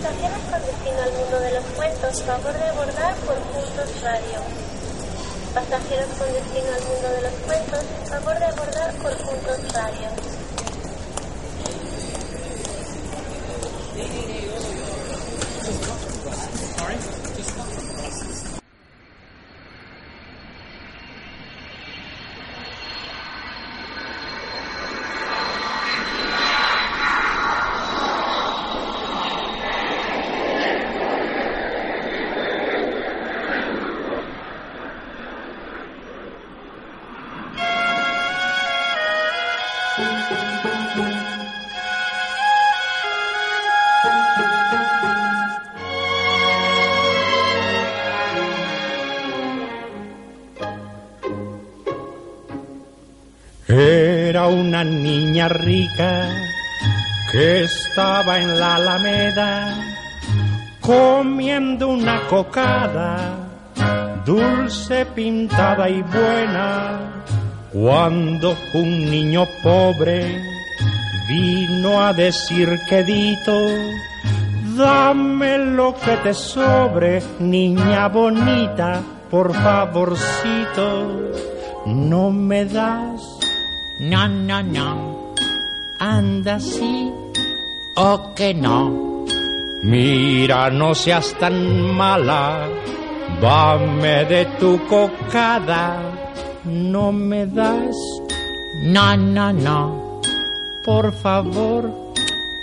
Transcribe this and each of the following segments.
con destino al mundo de los cuentos, favor de abordar por Puntos Radio. Pasajeros con destino al mundo de los cuentos, favor de abordar por Puntos Radio. Una niña rica que estaba en la alameda comiendo una cocada dulce, pintada y buena, cuando un niño pobre vino a decir quedito, dame lo que te sobre, niña bonita, por favorcito, no me das No, no, no. Anda sí o que no. Mira, no seas tan mala, dame de tu cocada, no me das, No, no, no. por favor,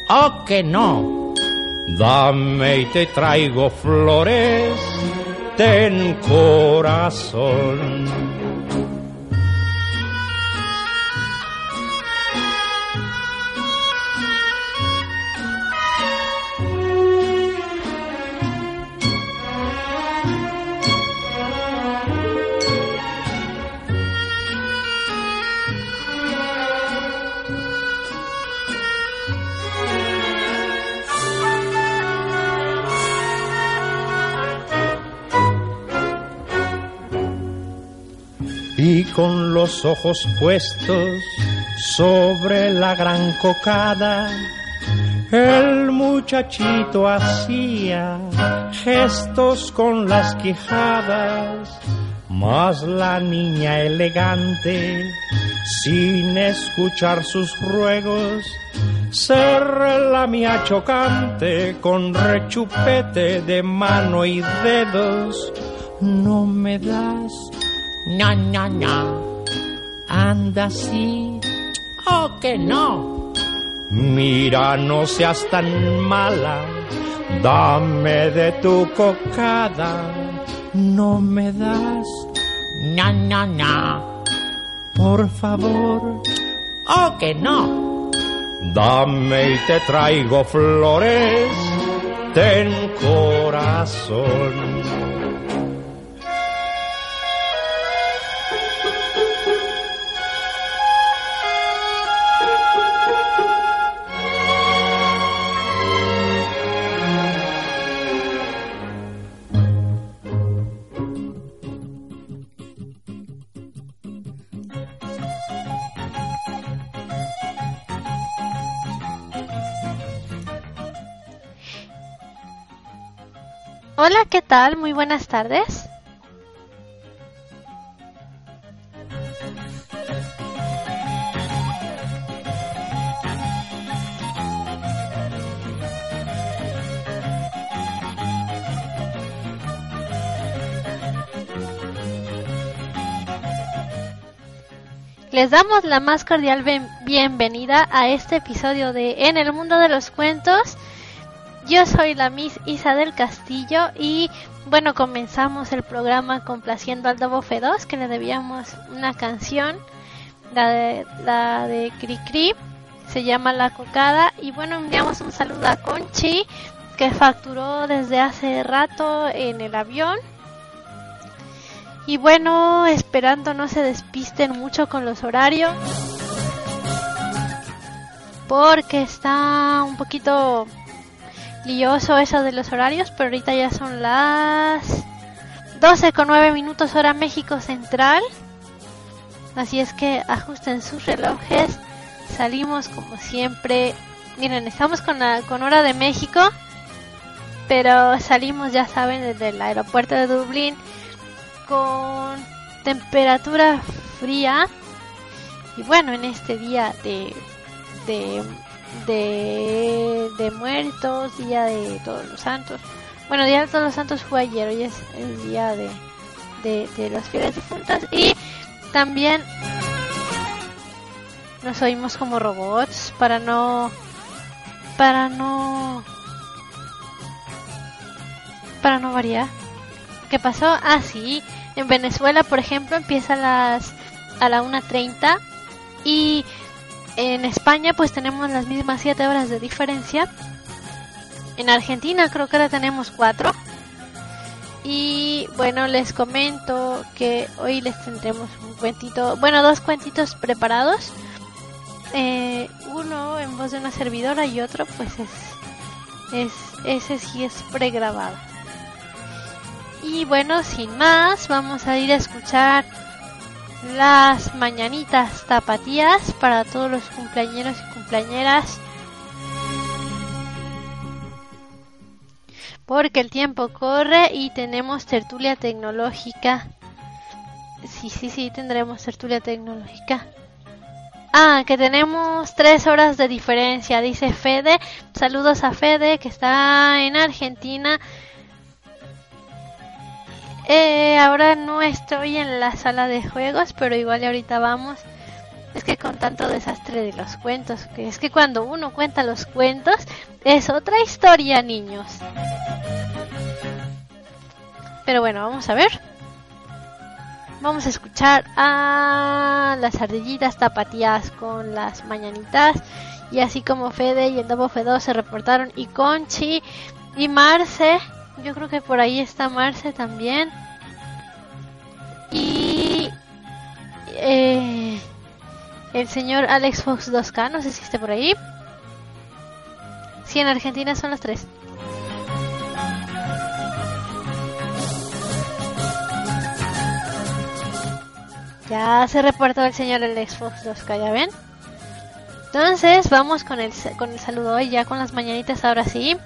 O que no. dame y te traigo flores, ten corazón. Y con los ojos puestos sobre la gran cocada, el muchachito hacía gestos con las quijadas, mas la niña elegante, sin escuchar sus ruegos, se relamía chocante con rechupete de mano y dedos. No me das No, no, no. Anda así, O que no. mira, no seas tan mala, dame de tu cocada, no me das, No, no, no. por favor, O que no. dame y te traigo flores, ten corazón. ¿Qué tal? Muy buenas tardes. Les damos la más cordial bienvenida a este episodio de En el mundo de los cuentos. Yo soy la Miss Isa del Castillo y bueno, comenzamos el programa complaciendo al Dobo Feroz que le debíamos una canción, la de, la de Cri Cri. se llama La Cocada. Y bueno, enviamos un saludo a Conchi, que facturó desde hace rato en el avión. Y bueno, esperando no se despisten mucho con los horarios. Porque está un poquito lioso eso de los horarios, pero ahorita ya son las 12 con 9 minutos hora México Central. Así es que ajusten sus relojes. Salimos como siempre. Miren, estamos con, la, con hora de México. Pero salimos, ya saben, desde el aeropuerto de Dublín con temperatura fría. Y bueno, en este día de, de, de, de muertos, día de todos los santos. Bueno, día de todos los santos fue ayer, hoy es el día de, de, de los fieles difuntos. Y también nos oímos como robots para no para no para no variar ¿qué pasó? ah sí en Venezuela por ejemplo empieza a las a la 1.30 y en España pues tenemos las mismas 7 horas de diferencia en Argentina creo que ahora tenemos 4 y bueno, les comento que hoy les tendremos un cuentito, bueno, dos cuentitos preparados. Eh, uno en voz de una servidora y otro pues es, es ese sí es pregrabado. Y bueno, sin más, vamos a ir a escuchar las mañanitas tapatías para todos los cumpleañeros y cumpleañeras porque el tiempo corre y tenemos tertulia tecnológica. Sí, sí, sí, tendremos tertulia tecnológica. Ah, que tenemos tres horas de diferencia, dice Fede. Saludos a Fede, que está en Argentina. Eh, ahora no estoy en la sala de juegos, pero igual ahorita vamos. Es que con tanto desastre de los cuentos, que es que cuando uno cuenta los cuentos es otra historia, niños. Pero bueno, vamos a ver. Vamos a escuchar a las ardillitas tapatías con las mañanitas. Y así como Fede y el Dobo Fedo se reportaron. Y Conchi y Marce. Yo creo que por ahí está Marce también. Y eh, el señor Alex Fox 2K, no sé si está por ahí. Sí, en Argentina son las 3. Ya se reportó el señor Alex Fox 2K, ¿ya ven? Entonces, vamos con el, con el saludo hoy, ya con las mañanitas ahora sí.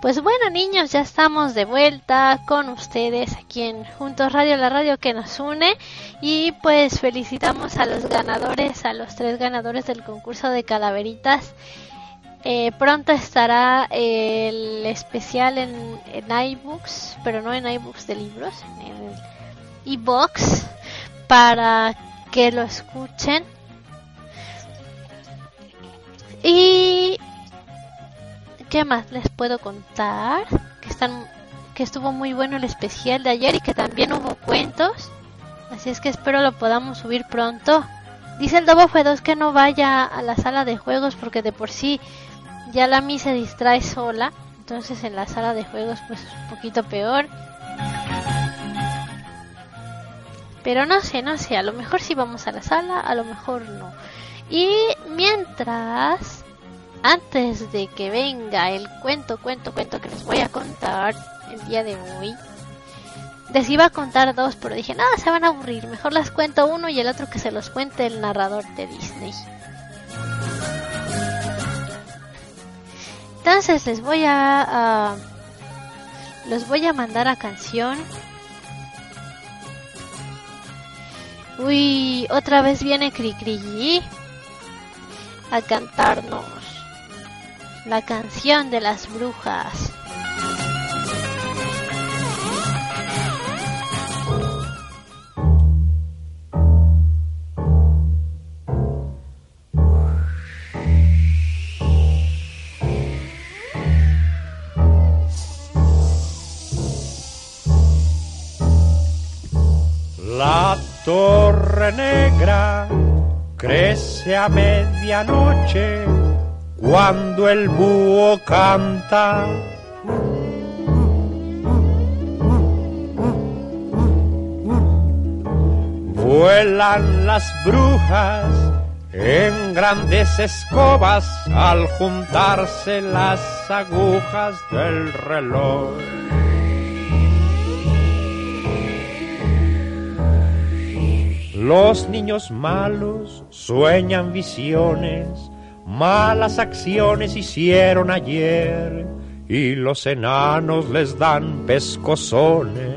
Pues bueno niños, ya estamos de vuelta con ustedes aquí en Juntos Radio, la radio que nos une y pues felicitamos a los ganadores, a los tres ganadores del concurso de calaveritas. Eh, pronto estará el especial en, en iBooks, pero no en iBooks de libros, en iBox para que lo escuchen. Y ¿Qué más les puedo contar? Que están que estuvo muy bueno el especial de ayer y que también hubo cuentos. Así es que espero lo podamos subir pronto. Dice el Dobo F2 que no vaya a la sala de juegos porque de por sí ya la Mi se distrae sola. Entonces en la sala de juegos pues es un poquito peor. Pero no sé, no sé, a lo mejor sí vamos a la sala, a lo mejor no. Y mientras antes de que venga el cuento, cuento, cuento que les voy a contar el día de hoy, les iba a contar dos, pero dije, nada, se van a aburrir, mejor las cuento uno y el otro que se los cuente el narrador de Disney. Entonces les voy a, los voy a mandar a canción. Uy, otra vez viene Cricri a cantarnos la canción de las brujas. La torre negra crece a medianoche cuando el búho canta. Vuelan las brujas en grandes escobas al juntarse las agujas del reloj. Los niños malos sueñan visiones Malas acciones hicieron ayer y los enanos les dan pescozones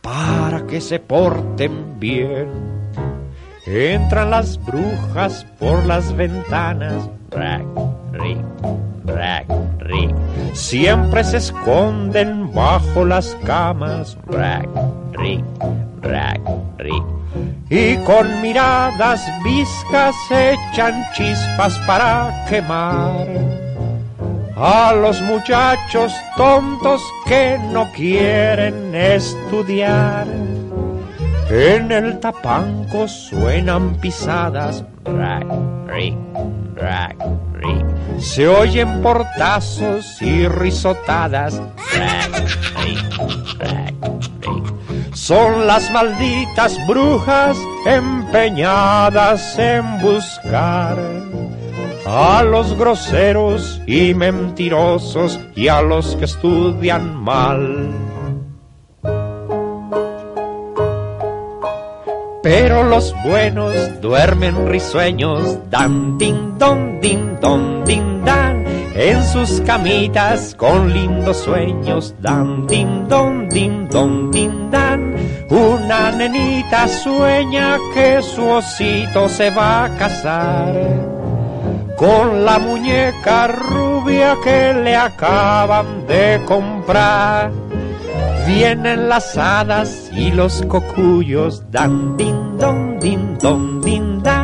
para que se porten bien. Entran las brujas por las ventanas, rack, rick, rack, rick. Siempre se esconden bajo las camas, rack, rick, rack, rick y con miradas viscas echan chispas para quemar a los muchachos tontos que no quieren estudiar. En el tapanco suenan pisadas, rack. Se oyen portazos y risotadas, son las malditas brujas empeñadas en buscar a los groseros y mentirosos y a los que estudian mal. Pero los buenos duermen risueños, dan din don din don din dan en sus camitas con lindos sueños dan din don din don din dan. Una nenita sueña que su osito se va a casar con la muñeca rubia que le acaban de comprar. Vienen las hadas y los cocuyos dan din don din don din dan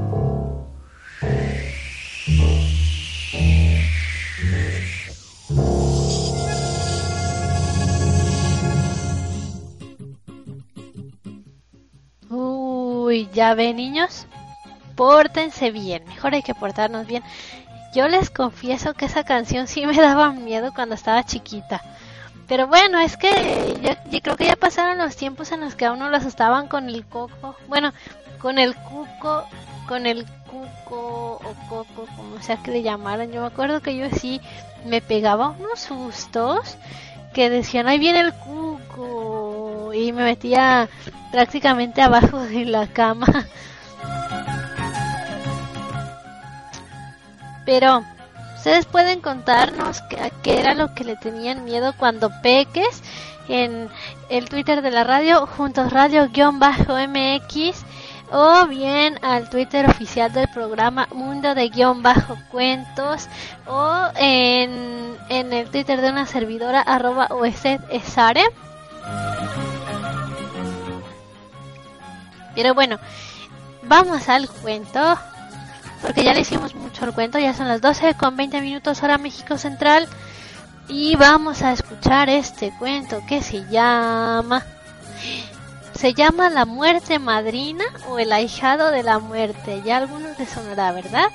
Ya ven niños, pórtense bien, mejor hay que portarnos bien. Yo les confieso que esa canción sí me daba miedo cuando estaba chiquita. Pero bueno, es que yo, yo creo que ya pasaron los tiempos en los que a uno lo asustaban con el coco. Bueno, con el cuco, con el cuco o coco, como sea que le llamaran. Yo me acuerdo que yo sí me pegaba unos sustos que decían, ahí viene el cuco. Y me metía prácticamente abajo de la cama. Pero ustedes pueden contarnos qué, qué era lo que le tenían miedo cuando peques en el Twitter de la radio, juntos radio-mx o bien al Twitter oficial del programa Mundo de guion bajo cuentos o en, en el Twitter de una servidora arroba esare. Pero bueno, vamos al cuento porque ya le hicimos mucho el cuento, ya son las 12 con 20 minutos hora México Central y vamos a escuchar este cuento que se llama se llama La muerte madrina o El ahijado de la muerte. Ya algunos les sonará, ¿verdad?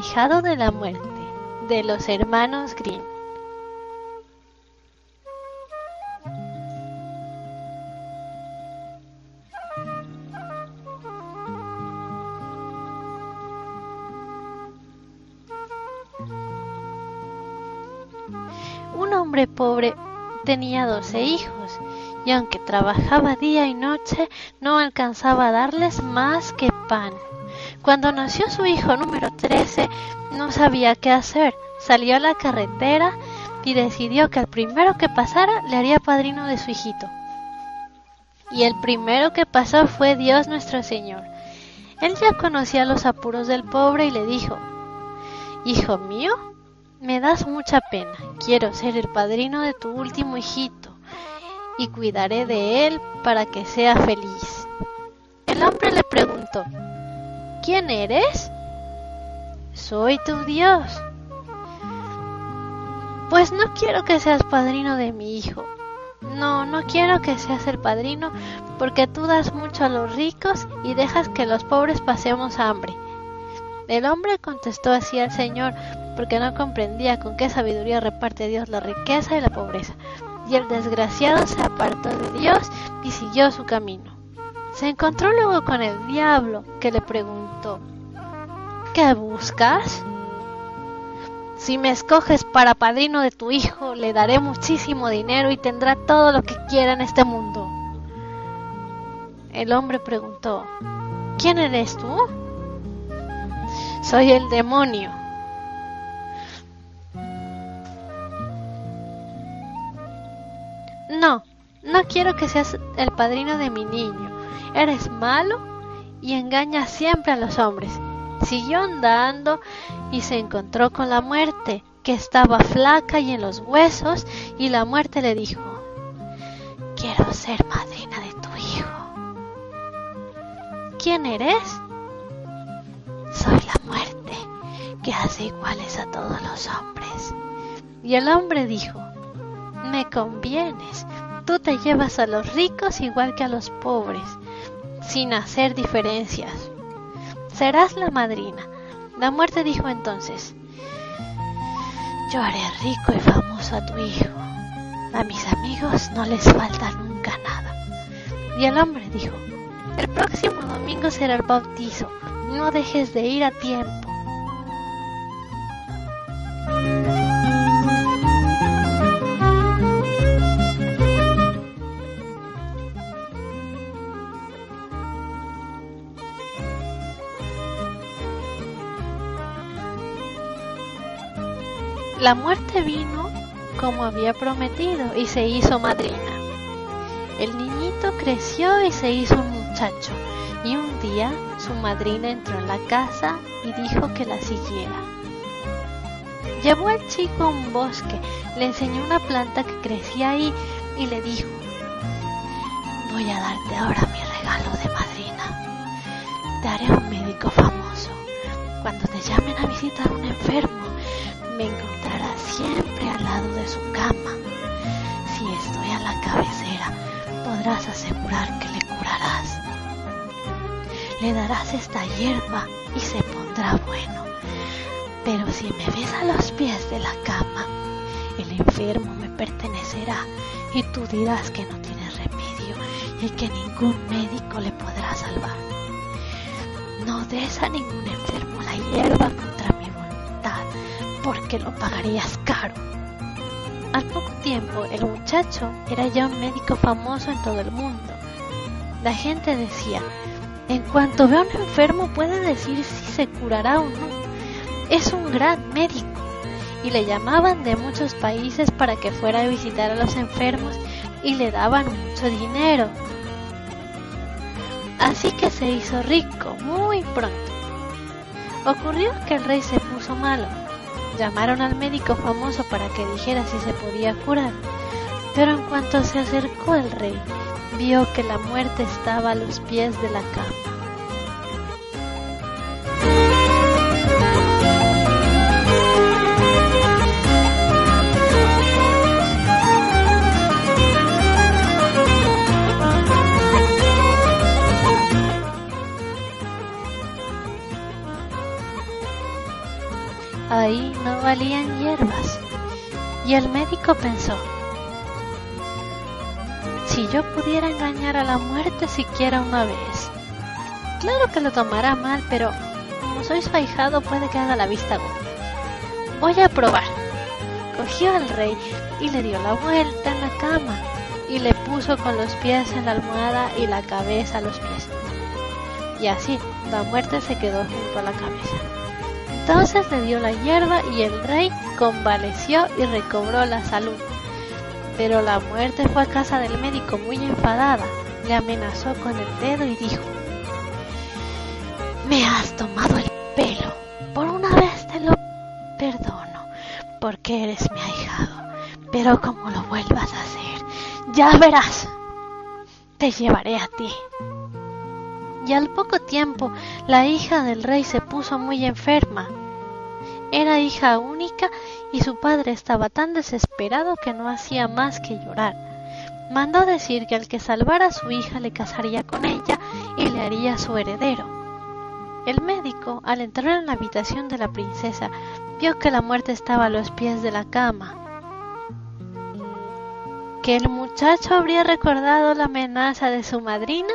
De la muerte de los hermanos Grimm. Un hombre pobre tenía doce hijos y aunque trabajaba día y noche no alcanzaba a darles más que pan. Cuando nació su hijo número 13, no sabía qué hacer. Salió a la carretera y decidió que el primero que pasara le haría padrino de su hijito. Y el primero que pasó fue Dios nuestro Señor. Él ya conocía los apuros del pobre y le dijo, Hijo mío, me das mucha pena. Quiero ser el padrino de tu último hijito y cuidaré de él para que sea feliz. El hombre le preguntó, ¿Quién eres? Soy tu Dios. Pues no quiero que seas padrino de mi hijo. No, no quiero que seas el padrino porque tú das mucho a los ricos y dejas que los pobres pasemos hambre. El hombre contestó así al Señor porque no comprendía con qué sabiduría reparte Dios la riqueza y la pobreza. Y el desgraciado se apartó de Dios y siguió su camino. Se encontró luego con el diablo, que le preguntó ¿Qué buscas? Si me escoges para padrino de tu hijo, le daré muchísimo dinero y tendrá todo lo que quiera en este mundo. El hombre preguntó ¿Quién eres tú? Soy el demonio. No, no quiero que seas el padrino de mi niño. Eres malo y engañas siempre a los hombres. Siguió andando y se encontró con la muerte, que estaba flaca y en los huesos, y la muerte le dijo, Quiero ser madrina de tu hijo. ¿Quién eres? Soy la muerte, que hace iguales a todos los hombres. Y el hombre dijo, Me convienes, tú te llevas a los ricos igual que a los pobres, sin hacer diferencias. Serás la madrina. La muerte dijo entonces, yo haré rico y famoso a tu hijo. A mis amigos no les falta nunca nada. Y el hombre dijo, el próximo domingo será el bautizo. No dejes de ir a tiempo. La muerte vino como había prometido y se hizo madrina. El niñito creció y se hizo un muchacho, y un día su madrina entró en la casa y dijo que la siguiera. Llevó al chico a un bosque, le enseñó una planta que crecía ahí y le dijo, voy a darte ahora mi regalo de madrina. Te haré un médico famoso. Cuando te llamen a visitar a un enfermo, me encontrarás siempre al lado de su cama. Si estoy a la cabecera, podrás asegurar que le curarás. Le darás esta hierba y se pondrá bueno. Pero si me ves a los pies de la cama, el enfermo me pertenecerá y tú dirás que no tiene remedio y que ningún médico le podrá salvar. No des a ningún enfermo la hierba contra mi voluntad, porque lo pagarías caro. Al poco tiempo, el muchacho era ya un médico famoso en todo el mundo. La gente decía, en cuanto ve a un enfermo puede decir si se curará o no. Es un gran médico. Y le llamaban de muchos países para que fuera a visitar a los enfermos y le daban mucho dinero. Así que se hizo rico muy pronto. Ocurrió que el rey se puso malo. Llamaron al médico famoso para que dijera si se podía curar. Pero en cuanto se acercó el rey, vio que la muerte estaba a los pies de la cama. Ahí no valían hierbas. Y el médico pensó, si yo pudiera engañar a la muerte siquiera una vez. Claro que lo tomará mal, pero como soy su ahijado puede que haga la vista gorda. Voy a probar. Cogió al rey y le dio la vuelta en la cama y le puso con los pies en la almohada y la cabeza a los pies. Y así la muerte se quedó junto a la cabeza. Entonces le dio la hierba y el rey convaleció y recobró la salud. Pero la muerte fue a casa del médico muy enfadada, le amenazó con el dedo y dijo, me has tomado el pelo, por una vez te lo perdono, porque eres mi ahijado, pero como lo vuelvas a hacer, ya verás, te llevaré a ti. Y al poco tiempo la hija del rey se puso muy enferma. Era hija única y su padre estaba tan desesperado que no hacía más que llorar. Mandó decir que al que salvara a su hija le casaría con ella y le haría su heredero. El médico, al entrar en la habitación de la princesa, vio que la muerte estaba a los pies de la cama, que el muchacho habría recordado la amenaza de su madrina,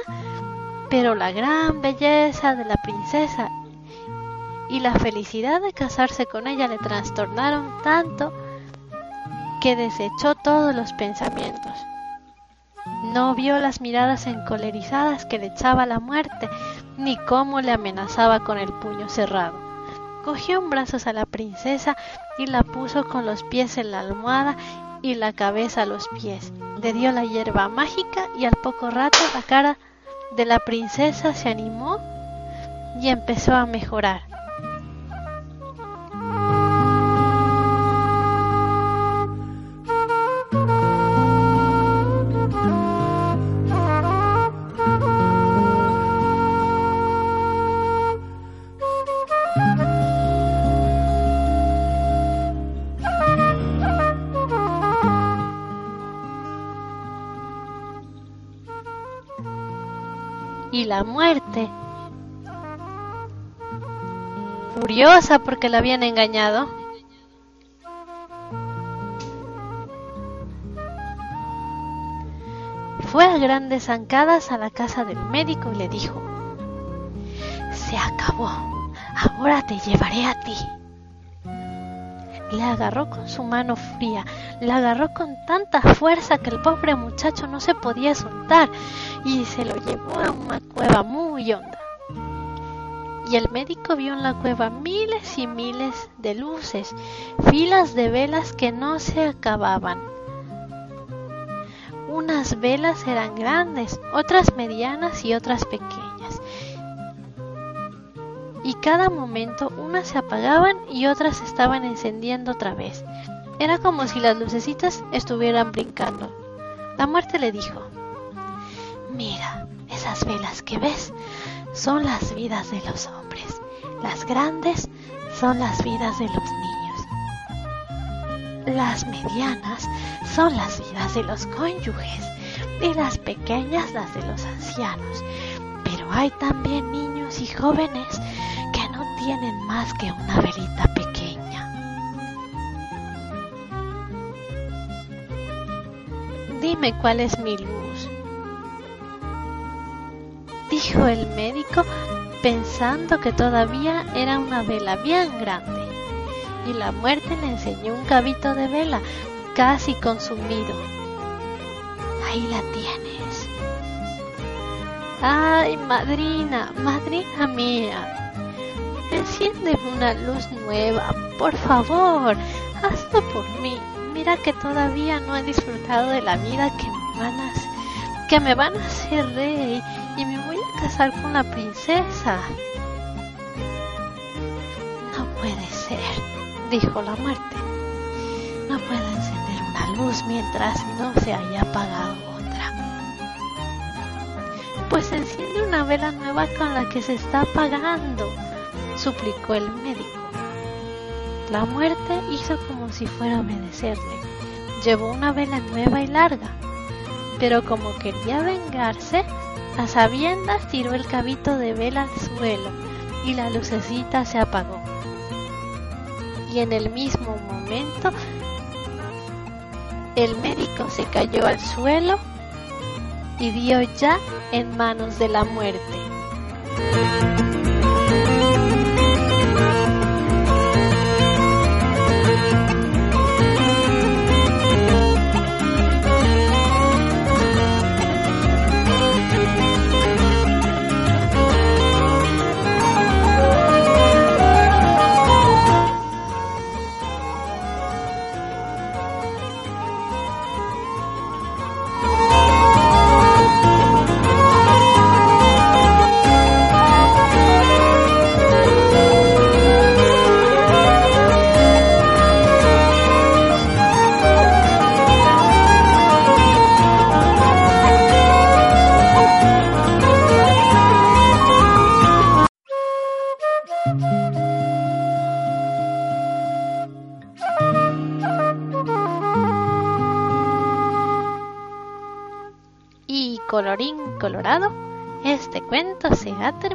pero la gran belleza de la princesa y la felicidad de casarse con ella le trastornaron tanto que desechó todos los pensamientos. No vio las miradas encolerizadas que le echaba la muerte, ni cómo le amenazaba con el puño cerrado. Cogió en brazos a la princesa y la puso con los pies en la almohada y la cabeza a los pies. Le dio la hierba mágica y al poco rato la cara de la princesa se animó y empezó a mejorar. Porque la habían engañado, fue a grandes zancadas a la casa del médico y le dijo, se acabó, ahora te llevaré a ti. La agarró con su mano fría, la agarró con tanta fuerza que el pobre muchacho no se podía soltar y se lo llevó a una cueva muy honda. Y el médico vio en la cueva miles y miles de luces, filas de velas que no se acababan. Unas velas eran grandes, otras medianas y otras pequeñas. Y cada momento unas se apagaban y otras se estaban encendiendo otra vez. Era como si las lucecitas estuvieran brincando. La muerte le dijo, Mira, esas velas que ves son las vidas de los hombres. Las grandes son las vidas de los niños. Las medianas son las vidas de los cónyuges y las pequeñas las de los ancianos. Pero hay también niños y jóvenes que no tienen más que una velita pequeña. Dime cuál es mi luz, dijo el médico pensando que todavía era una vela bien grande. Y la muerte le enseñó un cabito de vela casi consumido. Ahí la tienes. Ay, madrina, madrina mía. Enciende una luz nueva, por favor. Hazlo por mí. Mira que todavía no he disfrutado de la vida que me van a, que me van a hacer rey y me casar con la princesa. No puede ser, dijo la muerte. No puedo encender una luz mientras no se haya apagado otra. Pues enciende una vela nueva con la que se está apagando, suplicó el médico. La muerte hizo como si fuera a obedecerle. Llevó una vela nueva y larga, pero como quería vengarse, a sabiendas tiró el cabito de vela al suelo y la lucecita se apagó. Y en el mismo momento el médico se cayó al suelo y dio ya en manos de la muerte. Cuento se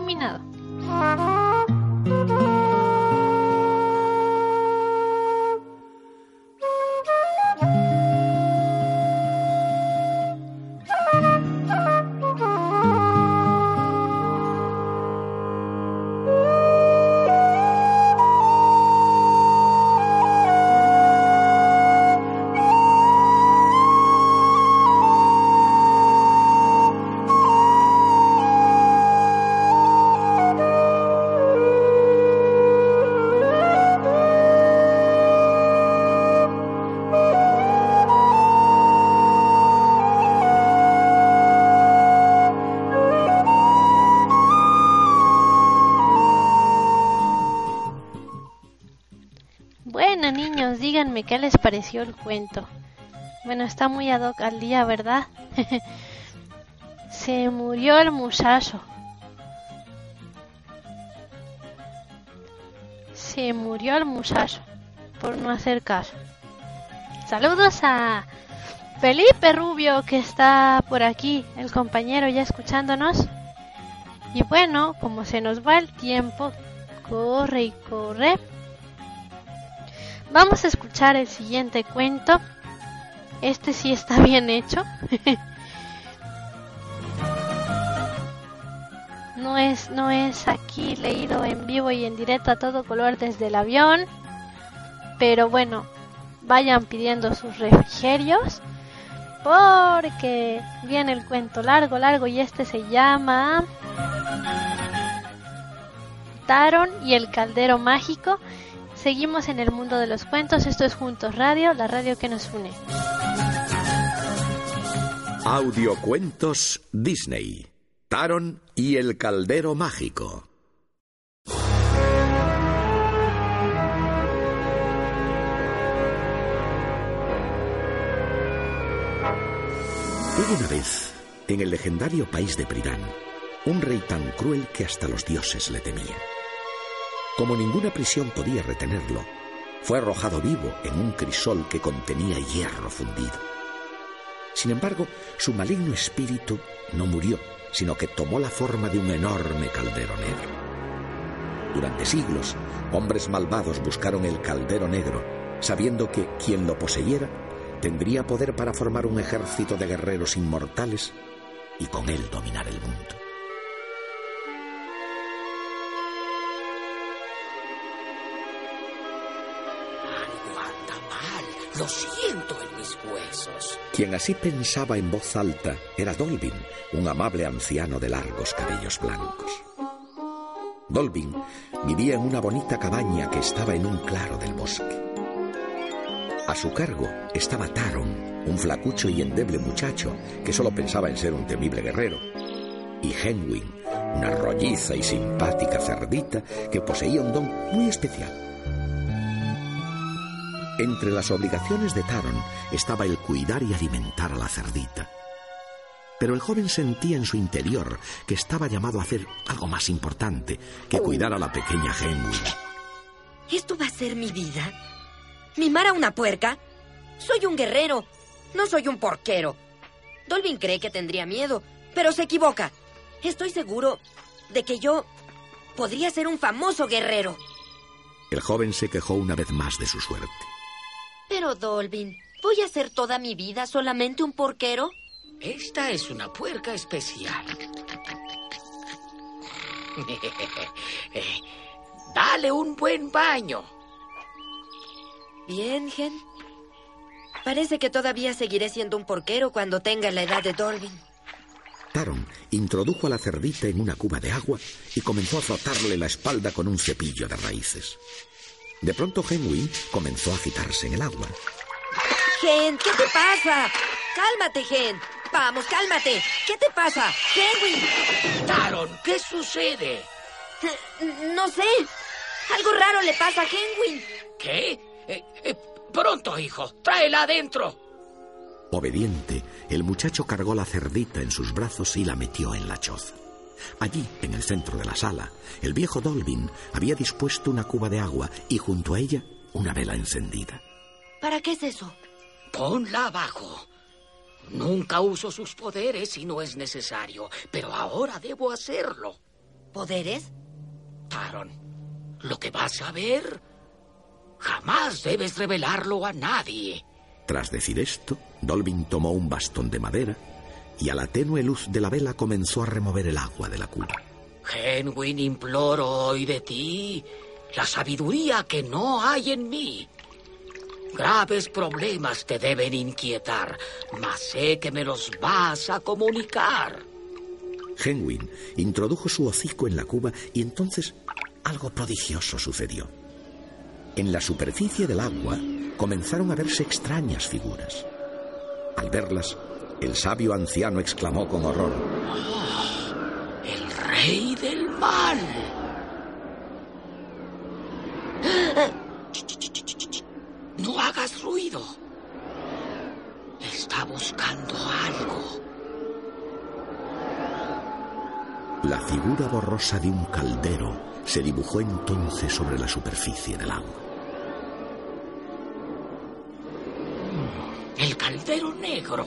qué les pareció el cuento. Bueno, está muy ad hoc al día, ¿verdad? Se murió el muchacho. Se murió el muchacho por no hacer caso. Saludos a Felipe Rubio que está por aquí, el compañero ya escuchándonos. Y bueno, como se nos va el tiempo, corre y corre. Vamos a escuchar el siguiente cuento. Este sí está bien hecho. no es no es aquí leído en vivo y en directo a todo color desde el avión. Pero bueno, vayan pidiendo sus refrigerios porque viene el cuento largo, largo y este se llama Taron y el caldero mágico. Seguimos en el mundo de los cuentos. Esto es Juntos Radio, la radio que nos une. Audiocuentos Disney. Taron y el Caldero Mágico. Hubo una vez, en el legendario país de Pridán, un rey tan cruel que hasta los dioses le temían. Como ninguna prisión podía retenerlo, fue arrojado vivo en un crisol que contenía hierro fundido. Sin embargo, su maligno espíritu no murió, sino que tomó la forma de un enorme caldero negro. Durante siglos, hombres malvados buscaron el caldero negro, sabiendo que quien lo poseyera tendría poder para formar un ejército de guerreros inmortales y con él dominar el mundo. Lo siento en mis huesos. Quien así pensaba en voz alta era Dolvin, un amable anciano de largos cabellos blancos. Dolvin vivía en una bonita cabaña que estaba en un claro del bosque. A su cargo estaba Taron, un flacucho y endeble muchacho que solo pensaba en ser un temible guerrero, y Henwin, una rolliza y simpática cerdita que poseía un don muy especial. Entre las obligaciones de Taron estaba el cuidar y alimentar a la cerdita. Pero el joven sentía en su interior que estaba llamado a hacer algo más importante que cuidar a la pequeña Henwin. ¿Esto va a ser mi vida? ¿Mimar a una puerca? Soy un guerrero, no soy un porquero. Dolvin cree que tendría miedo, pero se equivoca. Estoy seguro de que yo podría ser un famoso guerrero. El joven se quejó una vez más de su suerte. Pero, Dolvin, ¿voy a ser toda mi vida solamente un porquero? Esta es una puerca especial. Eh, Dale un buen baño. Bien, Gen. Parece que todavía seguiré siendo un porquero cuando tenga la edad de Dolvin. Taron introdujo a la cerdita en una cuba de agua y comenzó a frotarle la espalda con un cepillo de raíces. De pronto Henwin comenzó a agitarse en el agua. Gen, ¿qué te pasa? Cálmate, Gen. Vamos, cálmate. ¿Qué te pasa? Henwin. Taron, ¿qué sucede? No sé. Algo raro le pasa a Henwin. ¿Qué? Eh, eh, pronto, hijo. Tráela adentro. Obediente, el muchacho cargó la cerdita en sus brazos y la metió en la choza. Allí, en el centro de la sala, el viejo Dolvin había dispuesto una cuba de agua y junto a ella una vela encendida. ¿Para qué es eso? Ponla abajo. Nunca uso sus poderes si no es necesario, pero ahora debo hacerlo. ¿Poderes? Taron, lo que vas a ver, jamás debes revelarlo a nadie. Tras decir esto, Dolvin tomó un bastón de madera y a la tenue luz de la vela comenzó a remover el agua de la cuba. Henwin, imploro hoy de ti la sabiduría que no hay en mí. Graves problemas te deben inquietar, mas sé que me los vas a comunicar. Henwin introdujo su hocico en la cuba y entonces algo prodigioso sucedió. En la superficie del agua comenzaron a verse extrañas figuras. Al verlas, el sabio anciano exclamó con horror. El rey del mal. No hagas ruido. Está buscando algo. La figura borrosa de un caldero se dibujó entonces sobre la superficie del agua. El caldero negro.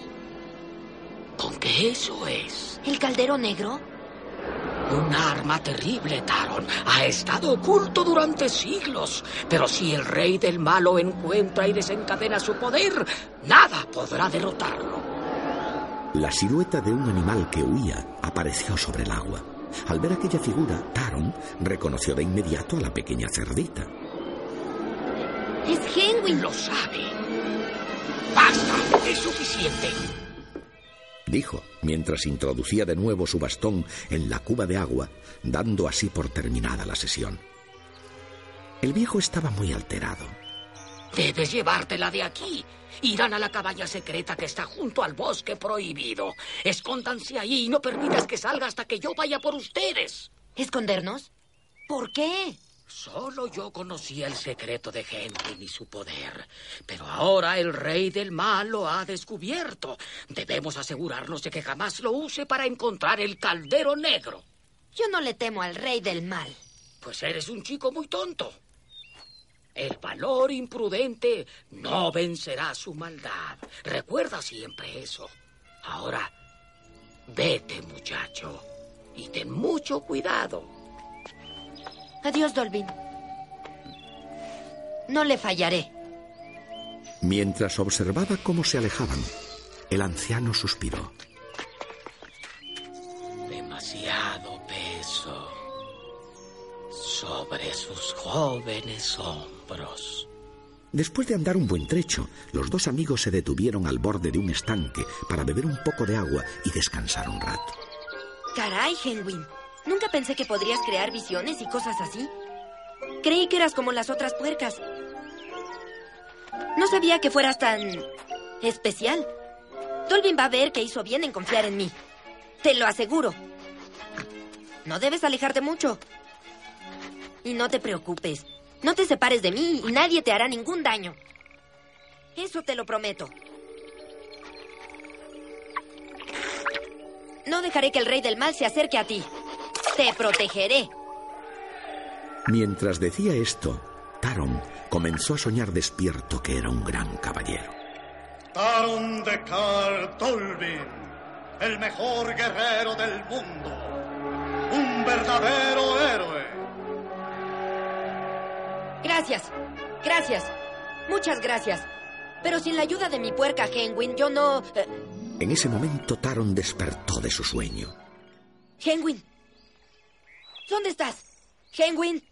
¿Con qué eso es? ¿El caldero negro? Un arma terrible, Taron. Ha estado oculto durante siglos. Pero si el rey del mal lo encuentra y desencadena su poder, nada podrá derrotarlo. La silueta de un animal que huía apareció sobre el agua. Al ver aquella figura, Taron reconoció de inmediato a la pequeña cerdita. Es Henwin. Lo sabe. ¡Basta! Es suficiente. Dijo, mientras introducía de nuevo su bastón en la cuba de agua, dando así por terminada la sesión. El viejo estaba muy alterado. Debes llevártela de aquí. Irán a la cabaña secreta que está junto al bosque prohibido. Escóndanse ahí y no permitas que salga hasta que yo vaya por ustedes. ¿Escondernos? ¿Por qué? Solo yo conocía el secreto de Henry y su poder. Pero ahora el rey del mal lo ha descubierto. Debemos asegurarnos de que jamás lo use para encontrar el caldero negro. Yo no le temo al rey del mal. Pues eres un chico muy tonto. El valor imprudente no vencerá su maldad. Recuerda siempre eso. Ahora, vete, muchacho, y ten mucho cuidado. Adiós, Dolvin. No le fallaré. Mientras observaba cómo se alejaban, el anciano suspiró. Demasiado peso sobre sus jóvenes hombros. Después de andar un buen trecho, los dos amigos se detuvieron al borde de un estanque para beber un poco de agua y descansar un rato. Caray, Henwin. Nunca pensé que podrías crear visiones y cosas así. Creí que eras como las otras puercas. No sabía que fueras tan... especial. Dolvin va a ver que hizo bien en confiar en mí. Te lo aseguro. No debes alejarte mucho. Y no te preocupes. No te separes de mí y nadie te hará ningún daño. Eso te lo prometo. No dejaré que el rey del mal se acerque a ti. Te protegeré. Mientras decía esto, Taron comenzó a soñar despierto que era un gran caballero. Taron de Car Dolvin, el mejor guerrero del mundo. Un verdadero héroe. Gracias. Gracias. Muchas gracias. Pero sin la ayuda de mi puerca Henwin, yo no... eh, En ese momento Taron despertó de su sueño. Henwin. ¿Dónde estás? Henwin.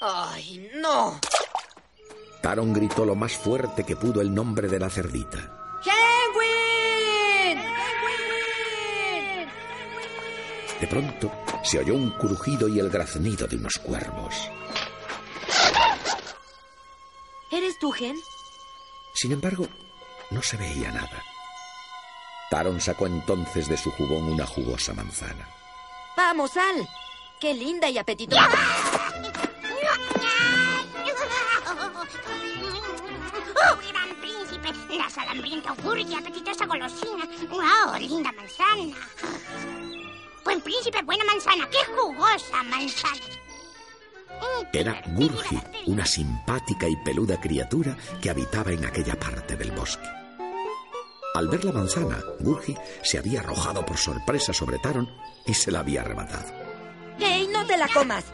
Ay, no. Taron gritó lo más fuerte que pudo el nombre de la cerdita. ¡Henwin! De pronto se oyó un crujido y el graznido de unos cuervos. ¿Eres tú, Hen? Sin embargo, no se veía nada. Taron sacó entonces de su jubón una jugosa manzana. Vamos, Sal. Qué linda y apetitosa. ¡Oh, gran príncipe! La salambrienta y apetitosa golosina. ¡Wow, linda manzana! Buen príncipe, buena manzana. ¡Qué jugosa manzana! Era Gurgi, una simpática y peluda criatura que habitaba en aquella parte del bosque. Al ver la manzana, Gurgi se había arrojado por sorpresa sobre Taron y se la había arrebatado. ¡Ey, no te la comas!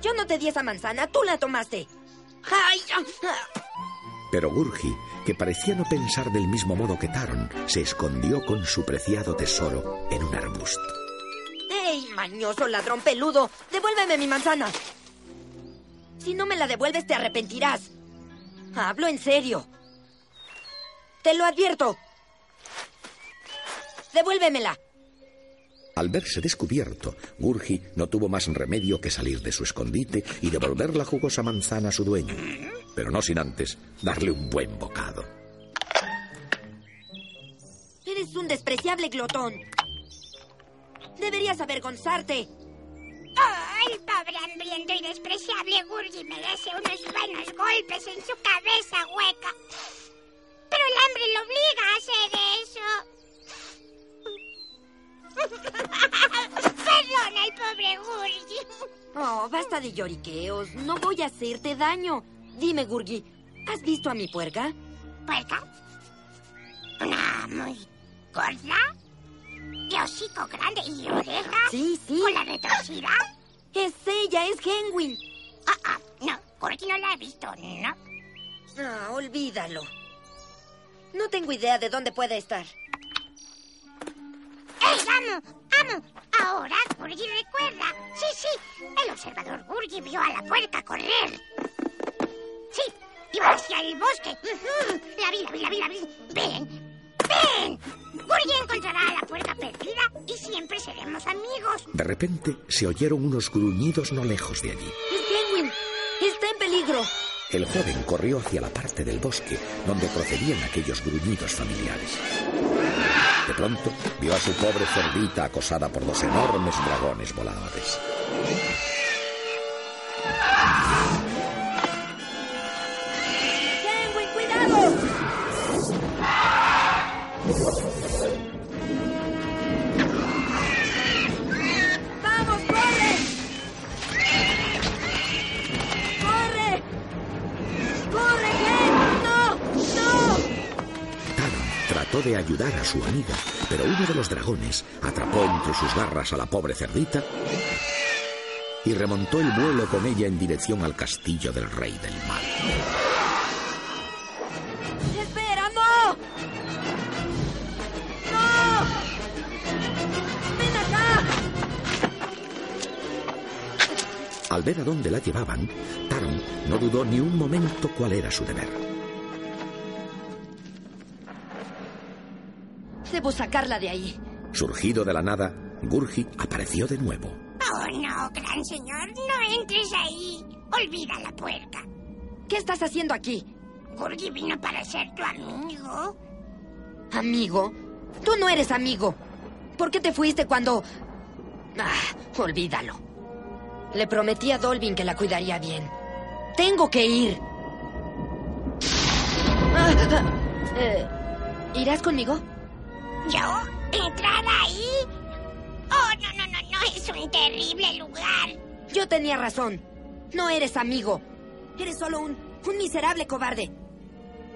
Yo no te di esa manzana, tú la tomaste. ¡Ay! Pero Gurgi, que parecía no pensar del mismo modo que Taron, se escondió con su preciado tesoro en un arbusto. ¡Ey, mañoso ladrón peludo! ¡Devuélveme mi manzana! Si no me la devuelves, te arrepentirás. Hablo en serio. Te lo advierto. Devuélvemela. Al verse descubierto, Gurgi no tuvo más remedio que salir de su escondite y devolver la jugosa manzana a su dueño, pero no sin antes darle un buen bocado. Eres un despreciable glotón. Deberías avergonzarte. ¡Oh, el pobre hambriento y despreciable Gurgi merece unos buenos golpes en su cabeza hueca! Pero el hambre lo obliga a hacer eso. Perdona al pobre Gurgi. Oh, basta de lloriqueos. No voy a hacerte daño. Dime, Gurgi, ¿has visto a mi puerca? ¿Puerca? ¿Una muy gorda? ¿De hocico grande y orejas? Sí, sí. ¿Con la retorcida? Es ella, es Henwin. Ah, ah, no, Gurgi no la he visto, ¿no? Ah, olvídalo. No tengo idea de dónde puede estar. ¡Ey, amo! ¡Amo! Ahora Gurgi recuerda. Sí, sí, el observador Gurgi vio a la puerca correr. Sí, iba hacia el bosque. La vi, la vi, la vi, la vi. Ven, ven. Gurgi encontrará a la puerca perdida y siempre seremos amigos. De repente se oyeron unos gruñidos no lejos de allí. Es Henwin. Está en peligro. El joven corrió hacia la parte del bosque donde procedían aquellos gruñidos familiares. De pronto vio a su pobre cerdita acosada por dos enormes dragones voladores. Trató de ayudar a su amiga, pero uno de los dragones atrapó entre sus garras a la pobre cerdita y remontó el vuelo con ella en dirección al castillo del rey del mal. ¡Espera, no! ¡No! ¡Ven acá! Al ver a dónde la llevaban, Taron no dudó ni un momento cuál era su deber. Debo sacarla de ahí. Surgido de la nada, Gurgi apareció de nuevo. Oh, no, gran señor, no entres ahí. Olvida la puerca. ¿Qué estás haciendo aquí? Gurgi vino para ser tu amigo. ¿Amigo? Tú no eres amigo. ¿Por qué te fuiste cuando... Ah, olvídalo. Le prometí a Dolvin que la cuidaría bien. Tengo que ir. Ah, ah, eh, ¿Irás conmigo? ¿Yo? ¿Entrar ahí? Oh, no, no, no, no, es un terrible lugar. Yo tenía razón. No eres amigo. Eres solo un, un miserable cobarde.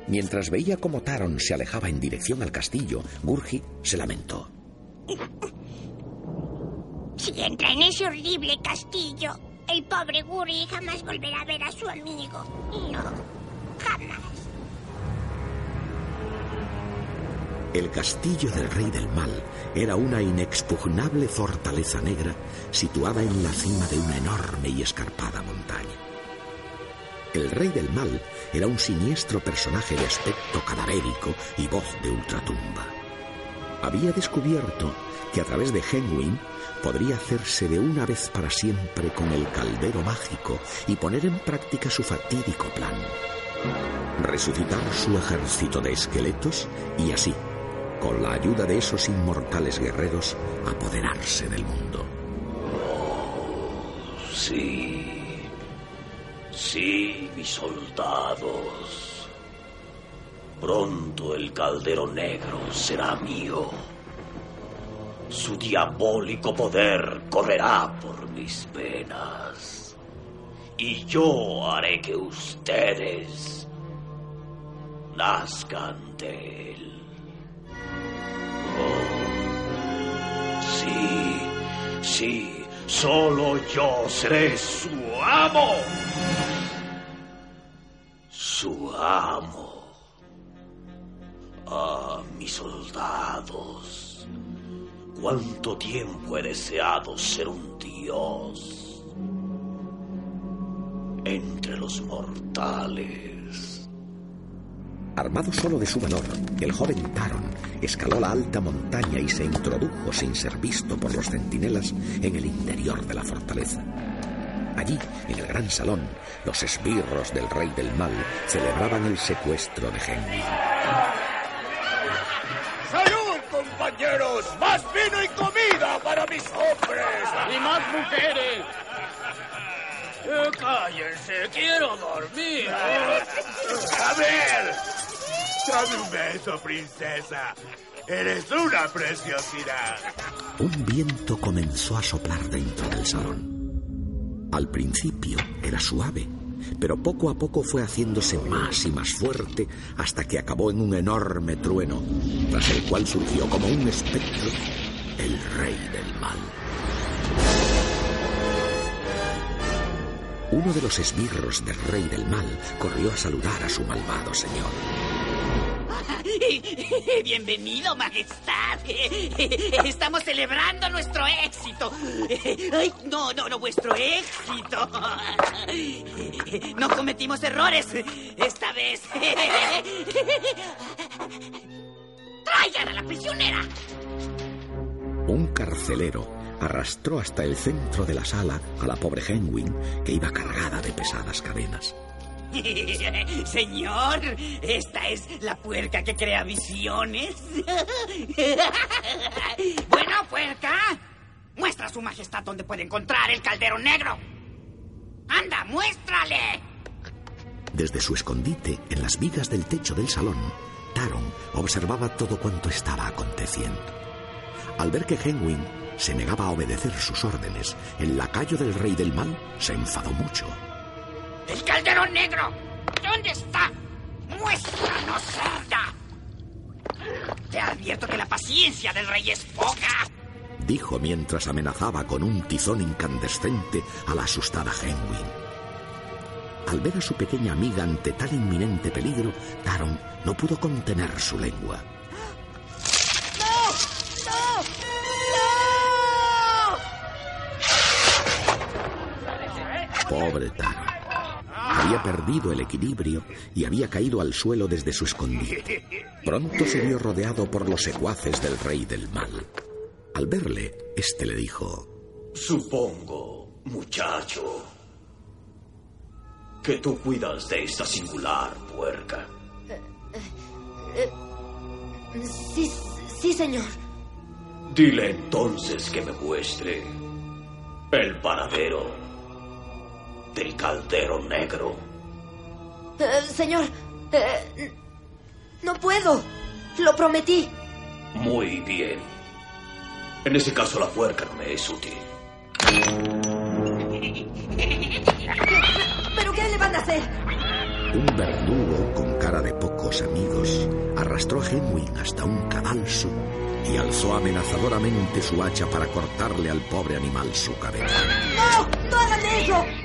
Mientras veía cómo Taron se alejaba en dirección al castillo, Gurgi se lamentó. Si entra en ese horrible castillo, el pobre Guri jamás volverá a ver a su amigo. No, jamás. El castillo del rey del mal era una inexpugnable fortaleza negra situada en la cima de una enorme y escarpada montaña. El rey del mal era un siniestro personaje de aspecto cadavérico y voz de ultratumba. Había descubierto que a través de Henwin podría hacerse de una vez para siempre con el caldero mágico y poner en práctica su fatídico plan. Resucitar su ejército de esqueletos y así, con la ayuda de esos inmortales guerreros, apoderarse del mundo. Sí. Sí, mis soldados. Pronto el caldero negro será mío. Su diabólico poder correrá por mis venas. Y yo haré que ustedes nazcan de sí, sí, solo yo seré su amo. Su amo. Ah, mis soldados. Cuánto tiempo he deseado ser un dios entre los mortales. Armado solo de su valor, el joven Taron escaló la alta montaña y se introdujo sin ser visto por los centinelas en el interior de la fortaleza. Allí, en el gran salón, los esbirros del rey del mal celebraban el secuestro de Henry. ¡Salud, compañeros! ¡Más vino y comida para mis hombres! ¡Y más mujeres! Eh, cállense, quiero dormir. A ver, dame un beso, princesa. Eres una preciosidad. Un viento comenzó a soplar dentro del salón. Al principio era suave, pero poco a poco fue haciéndose más y más fuerte hasta que acabó en un enorme trueno, tras el cual surgió como un espectro el rey del mal. Uno de los esbirros del rey del mal corrió a saludar a su malvado señor. Bienvenido, Majestad. Estamos celebrando nuestro éxito. Ay, no, no, no, vuestro éxito. No cometimos errores esta vez. ¡Traigan a la prisionera! Un carcelero arrastró hasta el centro de la sala a la pobre Henwin, que iba cargada de pesadas cadenas. Señor, esta es la puerca que crea visiones. bueno, puerca, muestra a su majestad dónde puede encontrar el caldero negro. Anda, muéstrale. Desde su escondite, en las vigas del techo del salón, Taron observaba todo cuanto estaba aconteciendo. Al ver que Henwin se negaba a obedecer sus órdenes, el lacayo del rey del mal se enfadó mucho. ¡El caldero negro! ¿Dónde está? ¡Muéstranos, cerda! Te advierto que la paciencia del rey es poca. Dijo mientras amenazaba con un tizón incandescente a la asustada Henwin. Al ver a su pequeña amiga ante tal inminente peligro, Taron no pudo contener su lengua. ¡No! ¡No! Pobre Taron. Había perdido el equilibrio y había caído al suelo desde su escondite. Pronto se vio rodeado por los secuaces del rey del mal. Al verle, este le dijo: Supongo, muchacho, que tú cuidas de esta singular puerca. Eh, sí, sí, señor. Dile entonces que me muestre el paradero del caldero negro. Eh, señor, eh, no puedo. Lo prometí. Muy bien. En ese caso la puerca no me es útil. ¿Pero qué le van a hacer? Un verdugo con cara de pocos amigos arrastró a Henwin hasta un cadalso y alzó amenazadoramente su hacha para cortarle al pobre animal su cabeza. ¡No! ¡No hagan eso!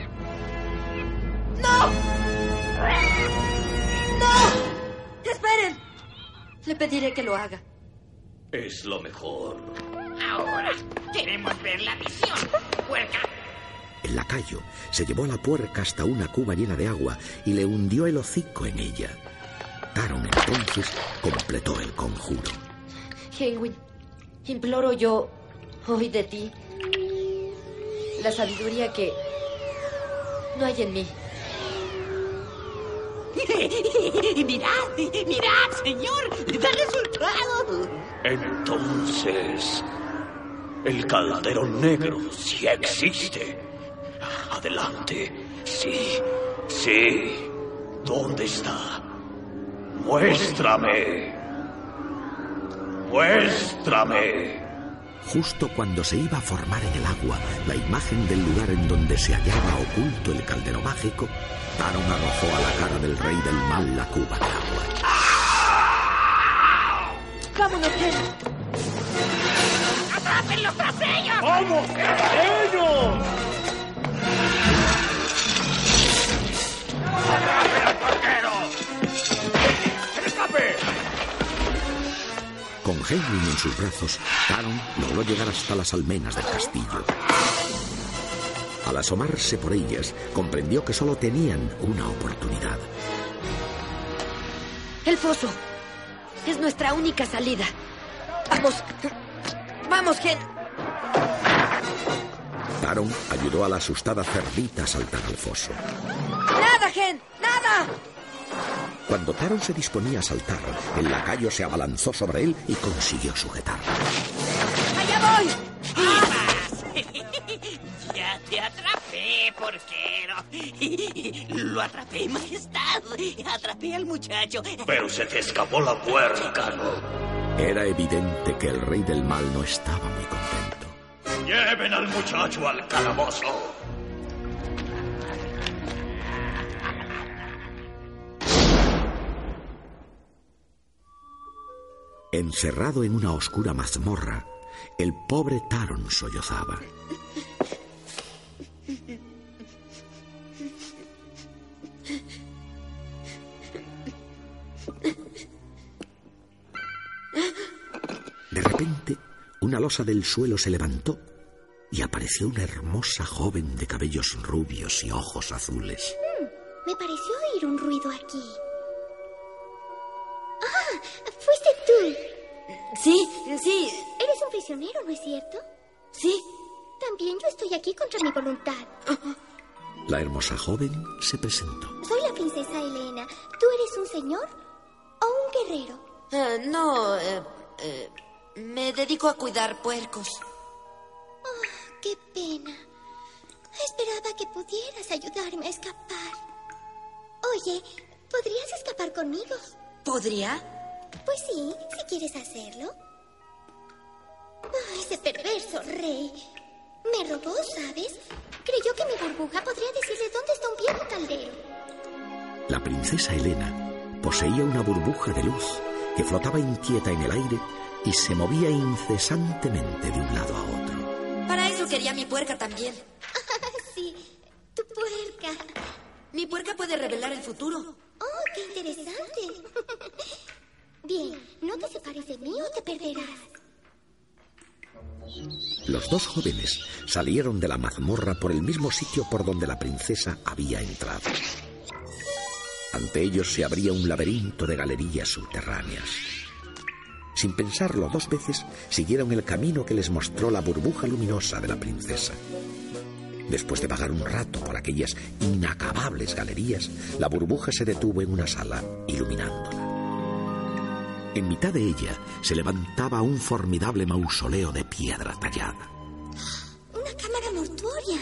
¡No! ¡No! ¡Esperen! Le pediré que lo haga. Es lo mejor. Ahora queremos ver la visión, puerca. El lacayo se llevó a la puerca hasta una cuba llena de agua y le hundió el hocico en ella. Taron entonces completó el conjuro. Henwin, imploro yo hoy de ti la sabiduría que no hay en mí. mirad, mirad, señor, da resultado. Entonces, el caldero negro sí existe. Adelante. Sí, sí. ¿Dónde está? Muéstrame. Muéstrame. Justo cuando se iba a formar en el agua la imagen del lugar en donde se hallaba oculto el caldero mágico, Taron arrojó a la cara del rey del mal la cuba de agua. ¡Vámonos, Ken! ¡Atrápenlos tras ellos! ¡Vamos, ellos! ¡Atrapen al porquero! ¡Escape! Con Henwin en sus brazos, Taron logró llegar hasta las almenas del castillo. Al asomarse por ellas, comprendió que solo tenían una oportunidad. El foso. Es nuestra única salida. Vamos. Vamos, Gen. Taron ayudó a la asustada cerdita a saltar al foso. ¡Nada, Gen! ¡Nada! Cuando Taron se disponía a saltar, el lacayo se abalanzó sobre él y consiguió sujetarlo. ¡Allá voy! Ya te atrapé, porquero. Lo atrapé, majestad. Atrapé al muchacho. Pero se te escapó la puerca, ¿no? Era evidente que el rey del mal no estaba muy contento. Lleven al muchacho al calabozo. Encerrado en una oscura mazmorra, el pobre Taron sollozaba. Una losa del suelo se levantó y apareció una hermosa joven de cabellos rubios y ojos azules. Me pareció oír un ruido aquí. ¡Ah! ¡Fuiste tú! Sí, sí. Eres un prisionero, ¿no es cierto? Sí. También yo estoy aquí contra mi voluntad. La hermosa joven se presentó. Soy la princesa princesa Elena, ¿tú eres un señor o un guerrero? Eh, no, eh, eh, me dedico a cuidar puercos. Oh, qué pena. Esperaba que pudieras ayudarme a escapar. Oye, ¿podrías escapar conmigo? ¿Podría? Pues sí, si quieres hacerlo. Oh, ese perverso rey. Me robó, ¿sabes? Creyó que mi burbuja podría decirle dónde está un viejo caldero. La princesa Elena poseía una burbuja de luz que flotaba inquieta en el aire y se movía incesantemente de un lado a otro. Para eso quería mi puerca también. sí, tu puerca. Mi puerca puede revelar el futuro. Oh, qué interesante. Bien, no te separes de mí o te perderás. Los dos jóvenes salieron de la mazmorra por el mismo sitio por donde la princesa había entrado. Ante ellos se abría un laberinto de galerías subterráneas. Sin pensarlo dos veces, siguieron el camino que les mostró la burbuja luminosa de la princesa. Después de vagar un rato por aquellas inacabables galerías, la burbuja se detuvo en una sala, iluminándola. En mitad de ella se levantaba un formidable mausoleo de piedra tallada. Una cámara mortuoria.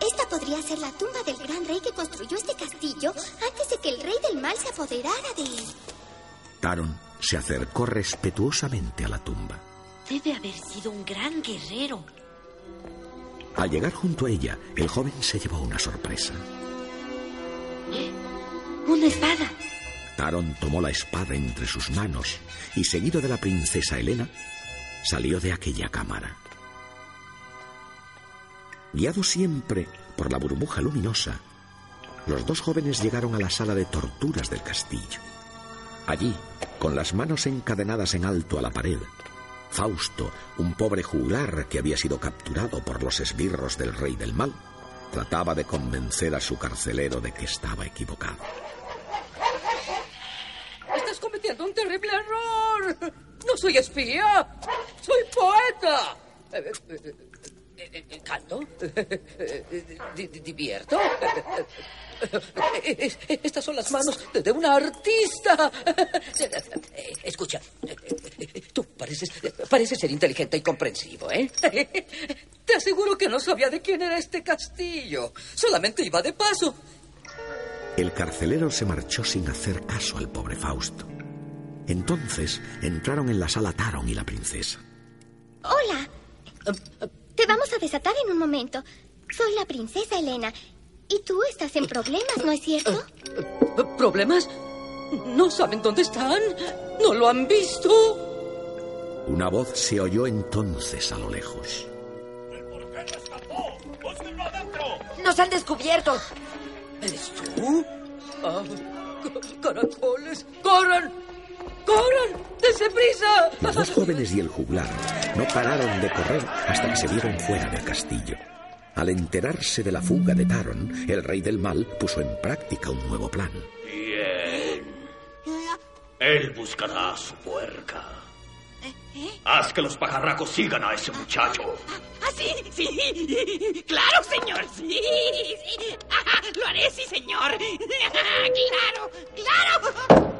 Esta podría ser la tumba del gran rey que construyó este castillo antes de que el rey del mal se apoderara de él. Taron se acercó respetuosamente a la tumba. Debe haber sido un gran guerrero. Al llegar junto a ella, el joven se llevó una sorpresa. ¡Una espada! Taron tomó la espada entre sus manos y, seguido de la princesa Helena, salió de aquella cámara. Guiados siempre por la burbuja luminosa, los dos jóvenes llegaron a la sala de torturas del castillo. Allí, con las manos encadenadas en alto a la pared, Fausto, un pobre juglar que había sido capturado por los esbirros del rey del mal, trataba de convencer a su carcelero de que estaba equivocado. Estás cometiendo un terrible error. No soy espía, soy poeta. Eh, eh, eh, eh, ¿Canto? Di- di- ¿Divierto? Estas son las manos de- una artista. Escucha, tú pareces, pareces ser inteligente y comprensivo, ¿eh? Te aseguro que no sabía de quién era este castillo. Solamente iba de paso. El carcelero se marchó sin hacer caso al pobre Fausto. Entonces entraron en la sala Taron y la princesa. Hola. Te vamos a desatar en un momento. Soy la princesa Elena. Y tú estás en problemas, ¿no es cierto? ¿Problemas? ¿No saben dónde están? ¿No lo han visto? Una voz se oyó entonces a lo lejos. ¡Nos han descubierto! ¿Eres tú? Ah, ca- caracoles. ¡Corran! ¡Corran! ¡Dense prisa! Los dos jóvenes y el juglar no pararon de correr hasta que se vieron fuera del castillo. Al enterarse de la fuga de Taron, el rey del mal puso en práctica un nuevo plan. Bien. Él buscará a su puerca. Haz que los pajarracos sigan a ese muchacho. ¿Ah, sí? Sí. Claro, señor. Sí. sí. Ajá, Lo haré, sí, señor. Claro, claro.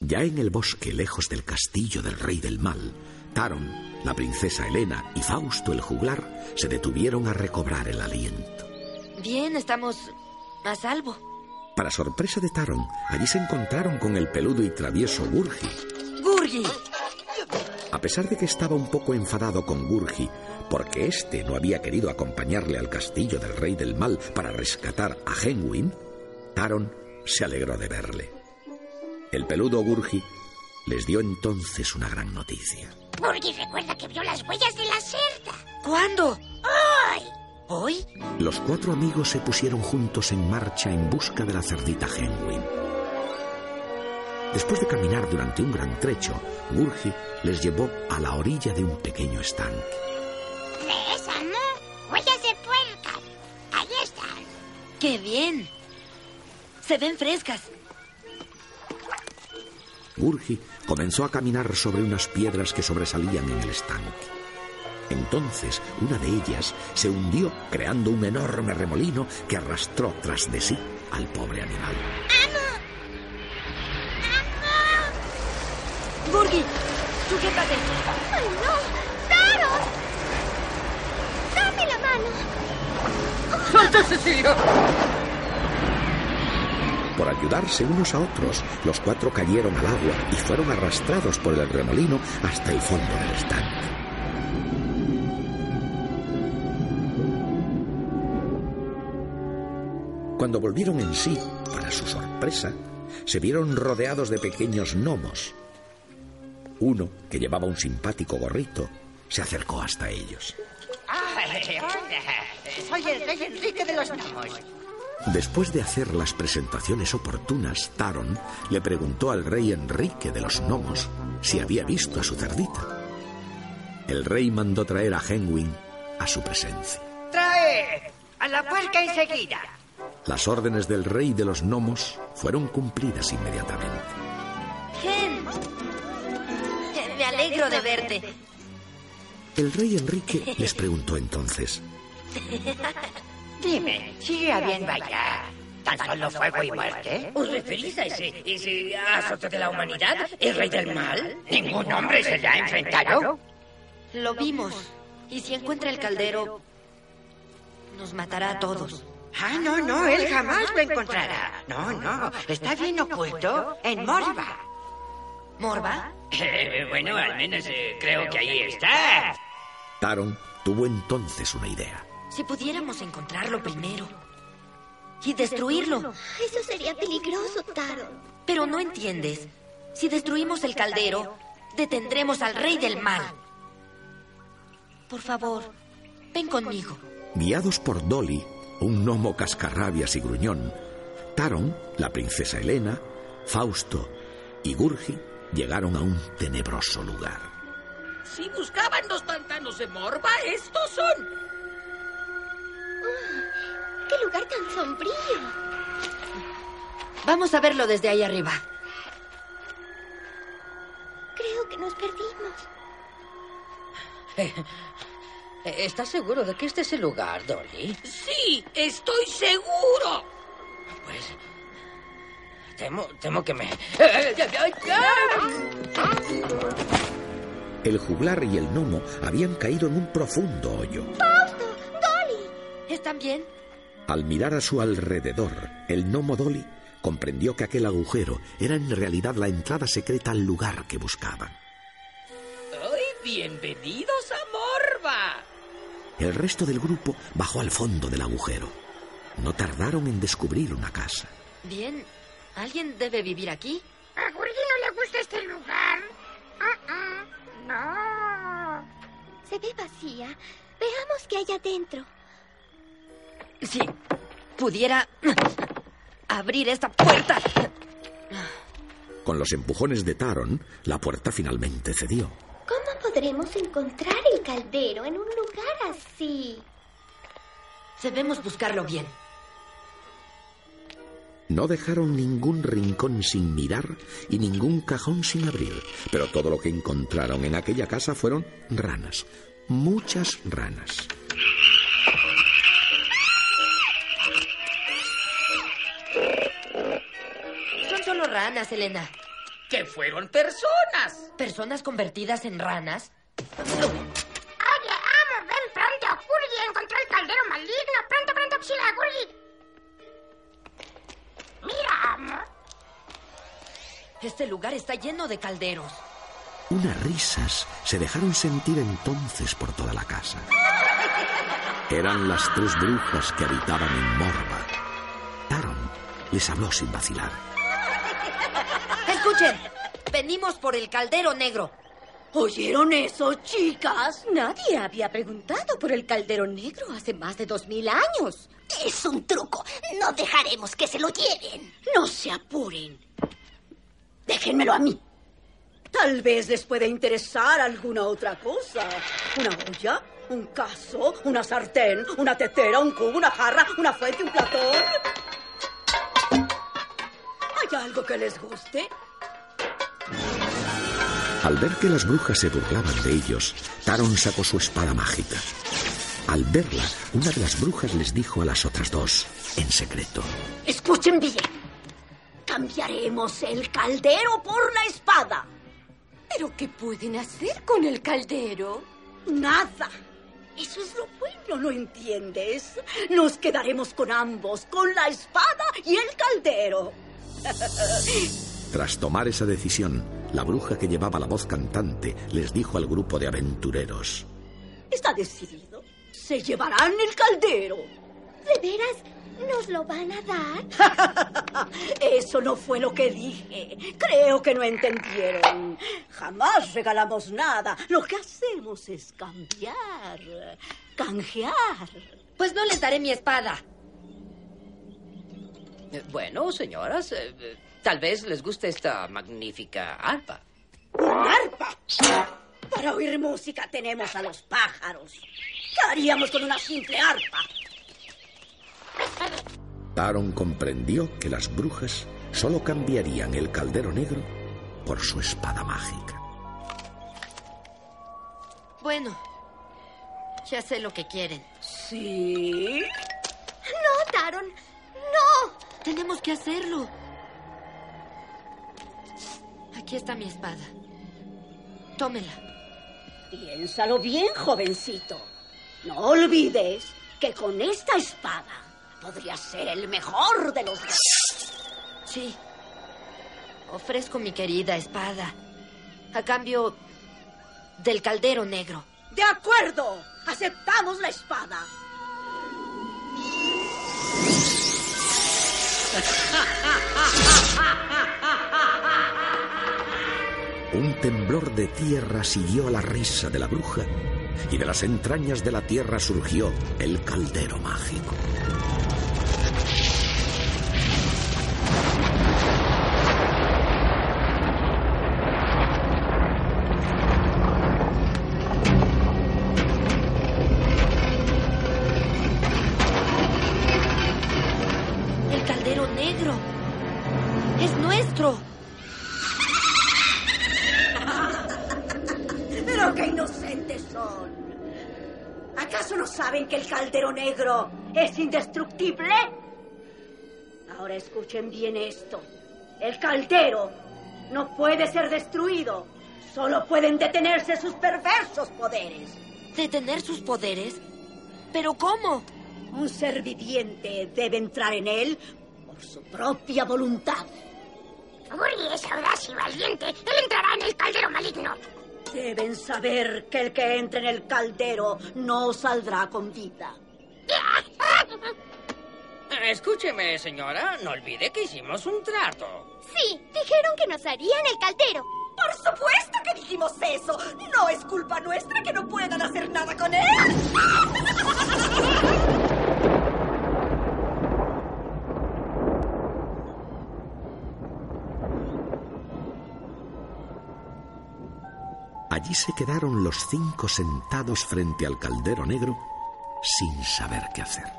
Ya en el bosque, lejos del castillo del rey del mal, Taron, la princesa Helena y Fausto el juglar se detuvieron a recobrar el aliento. Bien, estamos a salvo. Para sorpresa de Taron, allí se encontraron con el peludo y travieso Gurgi. ¡Gurgi! A pesar de que estaba un poco enfadado con Gurgi, porque éste no había querido acompañarle al castillo del rey del mal para rescatar a Henwin, Taron se alegró de verle. El peludo Gurgi les dio entonces una gran noticia. Burgi recuerda que vio las huellas de la cerda. ¿Cuándo? ¡Hoy! ¿Hoy? Los cuatro amigos se pusieron juntos en marcha en busca de la cerdita Henwin. Después de caminar durante un gran trecho, Gurgi les llevó a la orilla de un pequeño estanque. ¿Ves, amo? Huellas de puerca. Ahí están. ¡Qué bien! Se ven frescas. Gurgi comenzó a caminar sobre unas piedras que sobresalían en el estanque. Entonces una de ellas se hundió creando un enorme remolino que arrastró tras de sí al pobre animal. Gurgi, sujétate. ¡Ay, no! ¡Taron! ¡Dame la mano! ¡Santa Cecilia! Por ayudarse unos a otros, los cuatro cayeron al agua y fueron arrastrados por el remolino hasta el fondo del estanque. Cuando volvieron en sí, para su sorpresa, se vieron rodeados de pequeños gnomos. Uno, que llevaba un simpático gorrito, se acercó hasta ellos. Soy el rey Enrique de los gnomos. Después de hacer las presentaciones oportunas, Taron le preguntó al rey Enrique de los gnomos si había visto a su cerdita. El rey mandó traer a Henwin a su presencia. Trae a la puerca enseguida. Las órdenes del rey de los gnomos fueron cumplidas inmediatamente. Gen. Me alegro de verte. El rey Enrique les preguntó entonces, Dime, ¿sigue habiendo allá tan solo fuego y muerte? ¿Os referís a ese, ese azote de la humanidad? ¿El rey del mal? ¿Ningún hombre se le ha enfrentado? Lo vimos. Y si encuentra el caldero, nos matará a todos. Ah, no, no, él jamás lo encontrará. No, no, está bien oculto en Morba. ¿Morba? Eh, bueno, al menos eh, creo que ahí está. Taron tuvo entonces una idea. Si pudiéramos encontrarlo primero. Y destruirlo. Eso sería peligroso, Taron. Pero no entiendes. Si destruimos el caldero, detendremos al rey del mal. Por favor, ven conmigo. Guiados por Dolly, un gnomo cascarrabias y gruñón, Taron, la princesa Helena, Fausto y Gurgi llegaron a un tenebroso lugar. Si buscaban los pantanos de Morba, estos son. ¡Qué lugar tan sombrío! Vamos a verlo desde ahí arriba. Creo que nos perdimos. Eh, ¿Estás seguro de que este es el lugar, Dolly? Sí, estoy seguro. Pues. Temo, temo que me. El juglar y el gnomo habían caído en un profundo hoyo. ¿Están bien? Al mirar a su alrededor, el gnomo Dolly comprendió que aquel agujero era en realidad la entrada secreta al lugar que buscaban. ¡Ay, bienvenidos a Morba! El resto del grupo bajó al fondo del agujero. No tardaron en descubrir una casa. Bien. ¿Alguien debe vivir aquí? ¿A Gurgi no le gusta este lugar? Ah, ah, no. Se ve vacía. Veamos qué hay adentro. Si pudiera abrir esta puerta. Con los empujones de Taron, la puerta finalmente cedió. ¿Cómo podremos encontrar el caldero en un lugar así? Debemos buscarlo bien. No dejaron ningún rincón sin mirar y ningún cajón sin abrir, pero todo lo que encontraron en aquella casa fueron ranas, muchas ranas. Ranas, Elena. Que fueron personas. ¿Personas convertidas en ranas? Oye, amo, ven pronto. Gurgi encontró el caldero maligno. Pronto, pronto, auxilia a Gurgi. Mira, amo. Este lugar está lleno de calderos. Unas risas se dejaron sentir entonces por toda la casa. Eran las tres brujas que habitaban en Morba. Taron les habló sin vacilar. Escuchen, venimos por el caldero negro. ¿Oyeron eso, chicas? Nadie había preguntado por el caldero negro hace más de dos mil años. Es un truco. No dejaremos que se lo lleven. No se apuren. Déjenmelo a mí. Tal vez les pueda interesar alguna otra cosa. Una olla, un caso, una sartén, una tetera, un cubo, una jarra, una fuente, un platón. ¿Hay algo que les guste? Al ver que las brujas se burlaban de ellos, Taron sacó su espada mágica. Al verla, una de las brujas les dijo a las otras dos, en secreto. Escuchen bien. Cambiaremos el caldero por la espada. ¿Pero qué pueden hacer con el caldero? Nada. Eso es lo bueno, ¿no entiendes? Nos quedaremos con ambos, con la espada y el caldero. Tras tomar esa decisión, la bruja que llevaba la voz cantante les dijo al grupo de aventureros. Está decidido. Se llevarán el caldero. ¿De veras nos lo van a dar? Eso no fue lo que dije. Creo que no entendieron. Jamás regalamos nada. Lo que hacemos es cambiar. Canjear. Pues no les daré mi espada. Eh, Bueno, señoras, eh, eh, tal vez les guste esta magnífica arpa. ¿Un arpa? Para oír música tenemos a los pájaros. ¿Qué haríamos con una simple arpa? Taron comprendió que las brujas solo cambiarían el caldero negro por su espada mágica. Bueno, ya sé lo que quieren. ¿Sí? No, Taron. No. Tenemos que hacerlo. Aquí está mi espada. Tómela. Piénsalo bien, jovencito. No olvides que con esta espada podría ser el mejor de los dos. Sí. Ofrezco mi querida espada. A cambio del caldero negro. De acuerdo. Aceptamos la espada. Un temblor de tierra siguió a la risa de la bruja y de las entrañas de la tierra surgió el caldero mágico. El caldero negro. Es nuestro. Pero qué inocentes son. ¿Acaso no saben que el caldero negro es indestructible? Ahora escuchen bien esto. El caldero no puede ser destruido. Solo pueden detenerse sus perversos poderes. ¿Detener sus poderes? ¿Pero cómo? Un ser viviente debe entrar en él por su propia voluntad. Uri es audaz y valiente. Él entrará en el caldero maligno. Deben saber que el que entre en el caldero no saldrá con vida. Escúcheme, señora, no olvide que hicimos un trato. Sí, dijeron que nos harían el caldero. Por supuesto que dijimos eso. No es culpa nuestra que no puedan hacer nada con él. Allí se quedaron los cinco sentados frente al caldero negro sin saber qué hacer.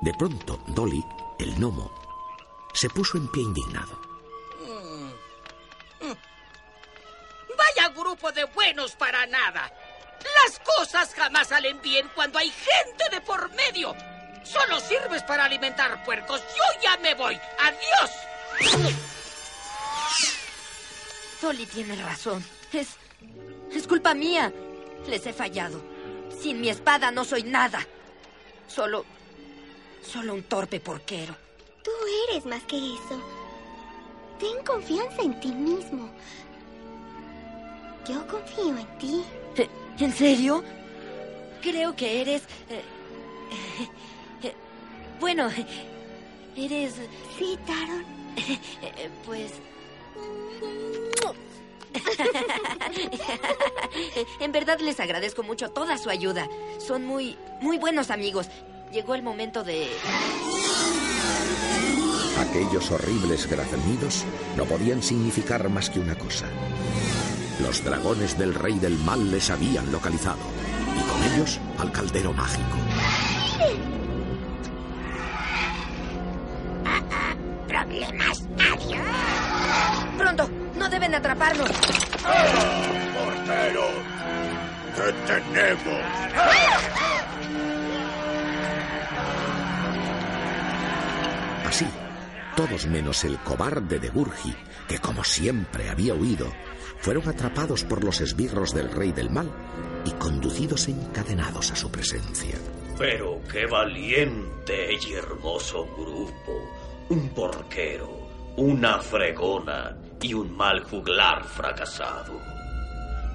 De pronto, Dolly, el gnomo, se puso en pie indignado. Vaya grupo de buenos para nada. Las cosas jamás salen bien cuando hay gente de por medio. Solo sirves para alimentar puercos. Yo ya me voy. Adiós. Dolly tiene razón. Es. Es culpa mía. Les he fallado. Sin mi espada no soy nada. Solo. Solo un torpe porquero. Tú eres más que eso. Ten confianza en ti mismo. Yo confío en ti. Eh, ¿En serio? Creo que eres. eh, eh, bueno, eres. Sí, Taron. eh, Pues. en verdad les agradezco mucho toda su ayuda. Son muy, muy buenos amigos. Llegó el momento de... Aquellos horribles graznidos no podían significar más que una cosa. Los dragones del rey del mal les habían localizado y con ellos al caldero mágico. Problemas. Adiós. Pronto, no deben atraparlo. ¡Portero! ¡Te tenemos! Así, todos menos el cobarde de Gurgi, que como siempre había huido, fueron atrapados por los esbirros del rey del mal y conducidos encadenados a su presencia. Pero qué valiente y hermoso grupo. Un porquero, una fregona y un mal juglar fracasado.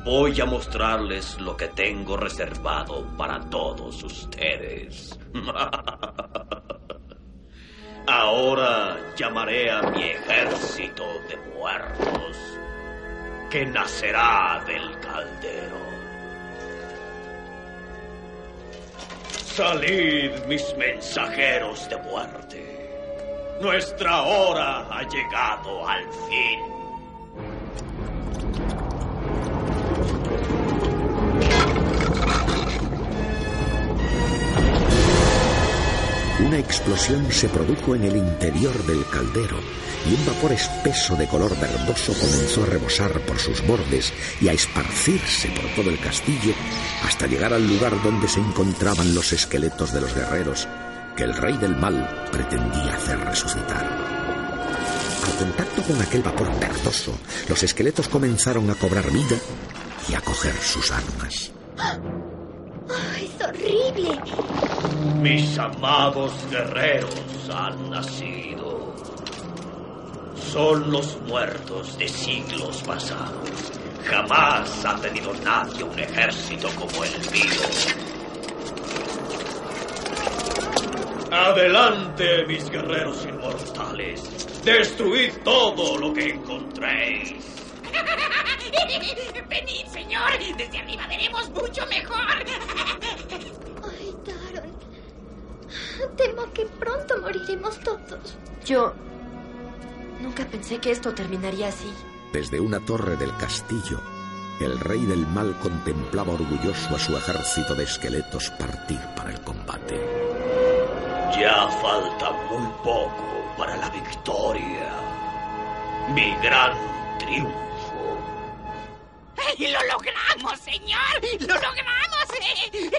Voy a mostrarles lo que tengo reservado para todos ustedes. Ahora llamaré a mi ejército de muertos, que nacerá del caldero. Salid, mis mensajeros de muerte. Nuestra hora ha llegado al fin. Una explosión se produjo en el interior del caldero y un vapor espeso de color verdoso comenzó a rebosar por sus bordes y a esparcirse por todo el castillo hasta llegar al lugar donde se encontraban los esqueletos de los guerreros que el rey del mal pretendía hacer resucitar. Al contacto con aquel vapor verdoso, los esqueletos comenzaron a cobrar vida y a coger sus armas. ¡Ay, es horrible! Mis amados guerreros han nacido. Son los muertos de siglos pasados. Jamás ha tenido nadie un ejército como el mío. Adelante, mis guerreros inmortales. Destruid todo lo que encontréis. Venid, señor. Desde arriba veremos mucho mejor. Ay, Taron. Temo que pronto moriremos todos. Yo nunca pensé que esto terminaría así. Desde una torre del castillo, el rey del mal contemplaba orgulloso a su ejército de esqueletos partir para el combate. Ya falta muy poco para la victoria. Mi gran triunfo. ¡Y lo logramos, señor! ¡Lo logramos! eh!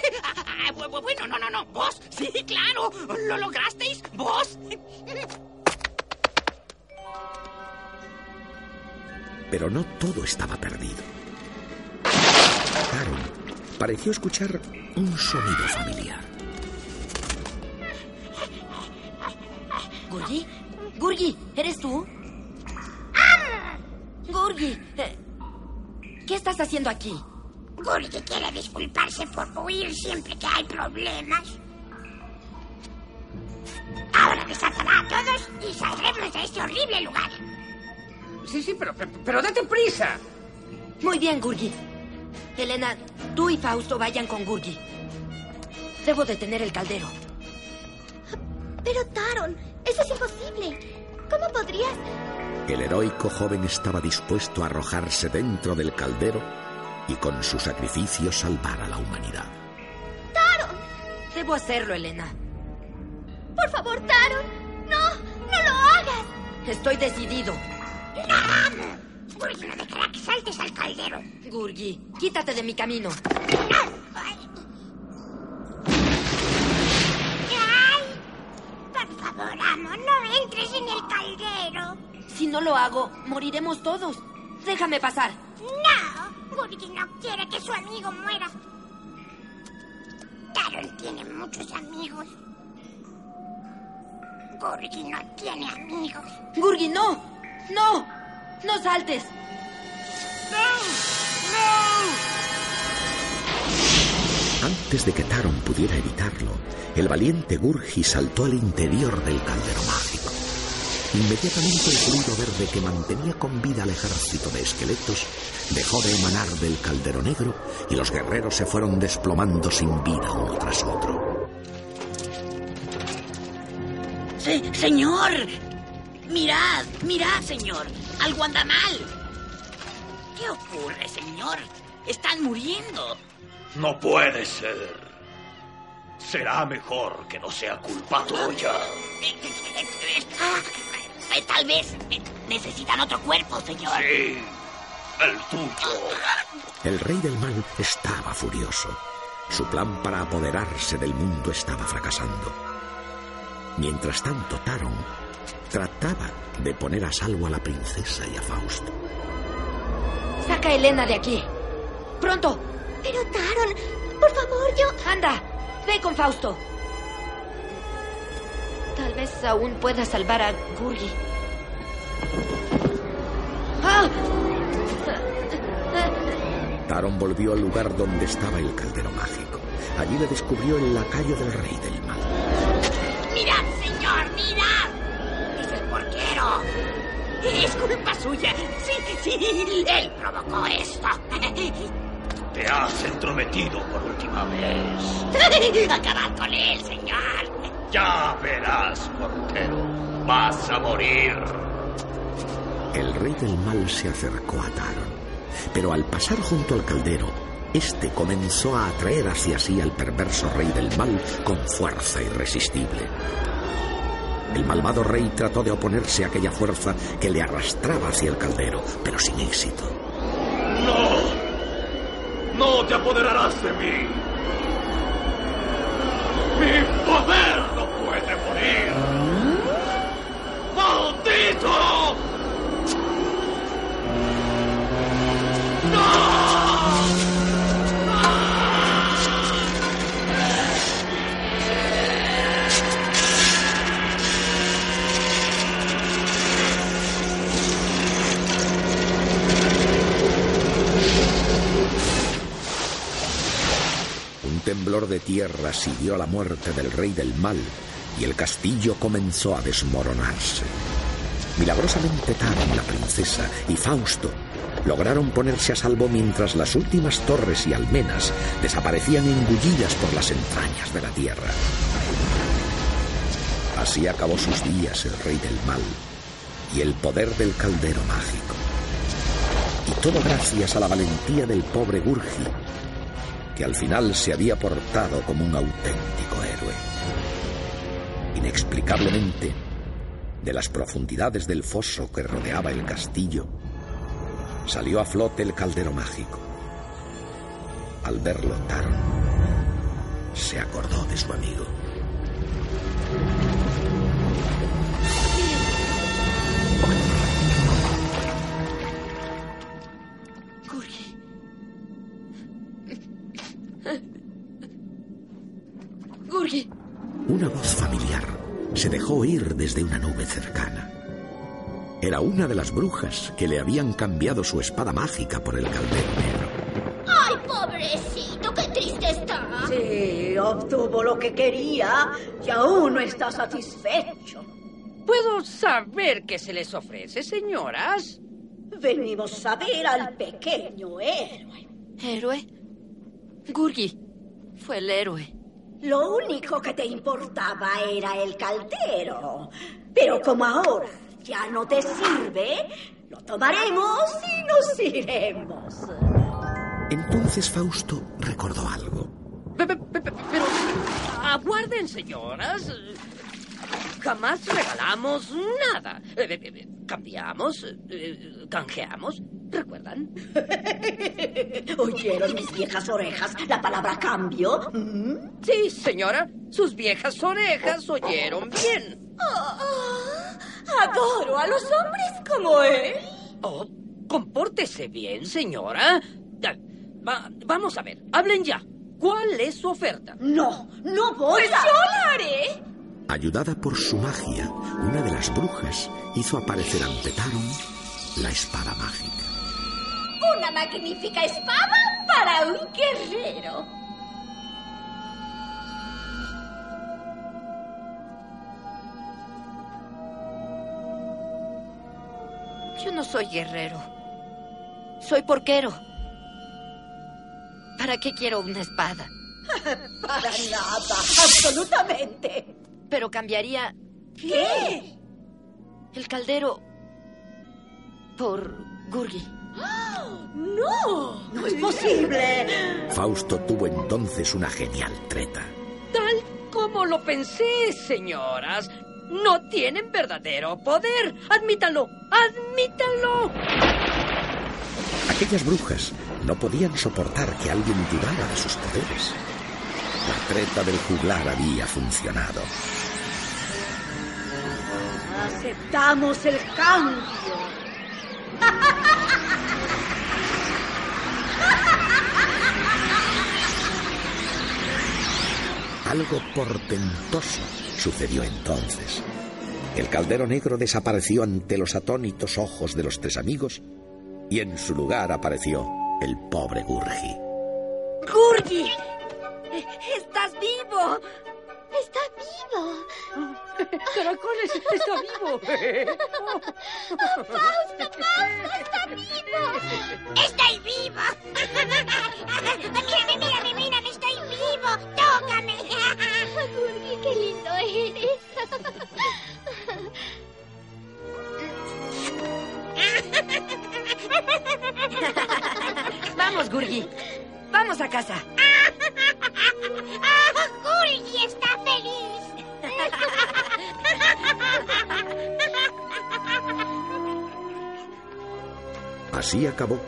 Ah, bu- bu- bueno, no, no, no. ¿Vos? Sí, claro. ¿Lo lograsteis? ¿Vos? Pero no todo estaba perdido. Taron pareció escuchar un sonido familiar. ¿Gurgi? ¿Gurgi? ¿Eres tú? Gurgi, eh, ¿qué estás haciendo aquí? Gurgi quiere disculparse por huir siempre que hay problemas. Ahora desatará a todos y saldremos de este horrible lugar. Sí, sí, pero, pero, pero date prisa. Muy bien, Gurgi. Elena, tú y Fausto vayan con Gurgi. Debo detener el caldero. Pero Taron, eso es imposible. ¿Cómo podrías...? El heroico joven estaba dispuesto a arrojarse dentro del caldero y con su sacrificio salvar a la humanidad. ¡Taron! Debo hacerlo, Elena. Por favor, Taron. No, no lo hagas. Estoy decidido. ¡No! Gurgi no dejará que saltes al caldero. Gurgi, quítate de mi camino. ¡Ay! Por favor, amo, no entres en el caldero. Si no lo hago, moriremos todos. Déjame pasar. No, Gurgi no quiere que su amigo muera. Taron tiene muchos amigos. Gurgi no tiene amigos. Gurgi, no. No. No saltes. Antes de que Taron pudiera evitarlo, el valiente Gurgi saltó al interior del caldero mágico. Inmediatamente el fluido verde que mantenía con vida al ejército de esqueletos dejó de emanar del caldero negro y los guerreros se fueron desplomando sin vida uno tras otro. Sí, señor. Mirad, mirad, señor. Algo anda mal. ¿Qué ocurre, señor? Están muriendo. No puede ser. Será mejor que no sea culpa tuya. Eh, tal vez necesitan otro cuerpo, señor. Sí, el tuyo. El rey del mal estaba furioso. Su plan para apoderarse del mundo estaba fracasando. Mientras tanto, Taron trataba de poner a salvo a la princesa y a Fausto. Saca a Elena de aquí. Pronto. Pero Taron, por favor, yo... Anda, ve con Fausto. Tal vez aún pueda salvar a Gurgi. ¡Ah! Taron volvió al lugar donde estaba el caldero mágico. Allí le descubrió el lacayo del rey del mal. Mirad, señor, mirad. Es el porquero. Es culpa suya. Sí, sí, él provocó esto. Te has entrometido por última vez. Acabad con él, señor. Ya verás, porquero. Vas a morir. El rey del mal se acercó a Taron, pero al pasar junto al caldero, este comenzó a atraer hacia sí al perverso rey del mal con fuerza irresistible. El malvado rey trató de oponerse a aquella fuerza que le arrastraba hacia el caldero, pero sin éxito. ¡No! ¡No te apoderarás de mí! ¡Mi poder no puede morir! ¡Maldito! Temblor de tierra siguió a la muerte del rey del mal y el castillo comenzó a desmoronarse. Milagrosamente Taron, la princesa, y Fausto lograron ponerse a salvo mientras las últimas torres y almenas desaparecían engullidas por las entrañas de la tierra. Así acabó sus días el rey del mal y el poder del caldero mágico. Y todo gracias a la valentía del pobre Gurgi, al final se había portado como un auténtico héroe. Inexplicablemente, de las profundidades del foso que rodeaba el castillo, salió a flote el caldero mágico. Al verlo, Taron se acordó de su amigo. Una voz familiar se dejó oír desde una nube cercana. Era una de las brujas que le habían cambiado su espada mágica por el caldero negro. ¡Ay, pobrecito! ¡Qué triste está! Sí, obtuvo lo que quería y aún no está satisfecho. ¿Puedo saber qué se les ofrece, señoras? Venimos a ver al pequeño héroe. ¿Héroe? Gurgi fue el héroe. Lo único que te importaba era el caldero. Pero como ahora ya no te sirve, lo tomaremos y nos iremos. Entonces Fausto recordó algo. Pe- pe- pe- pe- Pero aguarden, señoras. Jamás regalamos nada. Cambiamos, eh, canjeamos. ¿Recuerdan? ¿Oyeron mis viejas orejas la palabra cambio? ¿Mm? Sí, señora. Sus viejas orejas oyeron bien. Adoro a los hombres como él. Oh, compórtese bien, señora. Va- vamos a ver, hablen ya. ¿Cuál es su oferta? No, no voy Pues a... yo la haré. Ayudada por su magia, una de las brujas hizo aparecer ante Taron la espada mágica. Una magnífica espada para un guerrero. Yo no soy guerrero. Soy porquero. ¿Para qué quiero una espada? Para nada, absolutamente. Pero cambiaría ¿Qué? el caldero por Gurgi. ¡No! ¡No es posible! Fausto tuvo entonces una genial treta. Tal como lo pensé, señoras. no tienen verdadero poder. Admítanlo, admítanlo. Aquellas brujas no podían soportar que alguien dudara de sus poderes. La treta del juglar había funcionado. Aceptamos el cambio. Algo portentoso sucedió entonces. El caldero negro desapareció ante los atónitos ojos de los tres amigos y en su lugar apareció el pobre Gurgi. ¡Gurgi! ¡Estás vivo! ¡Está vivo! ¡Caracoles! ¡Está vivo! ¡Oh, Fausto, Fausto! ¡Está vivo! ¡Estoy vivo! ¡Mírame, mírame, mírame! ¡Estoy vivo! ¡Tócame! Gurgi, qué lindo eres. Vamos, Gurgi. Vamos a casa. ¡Gurgi está feliz! Así acabó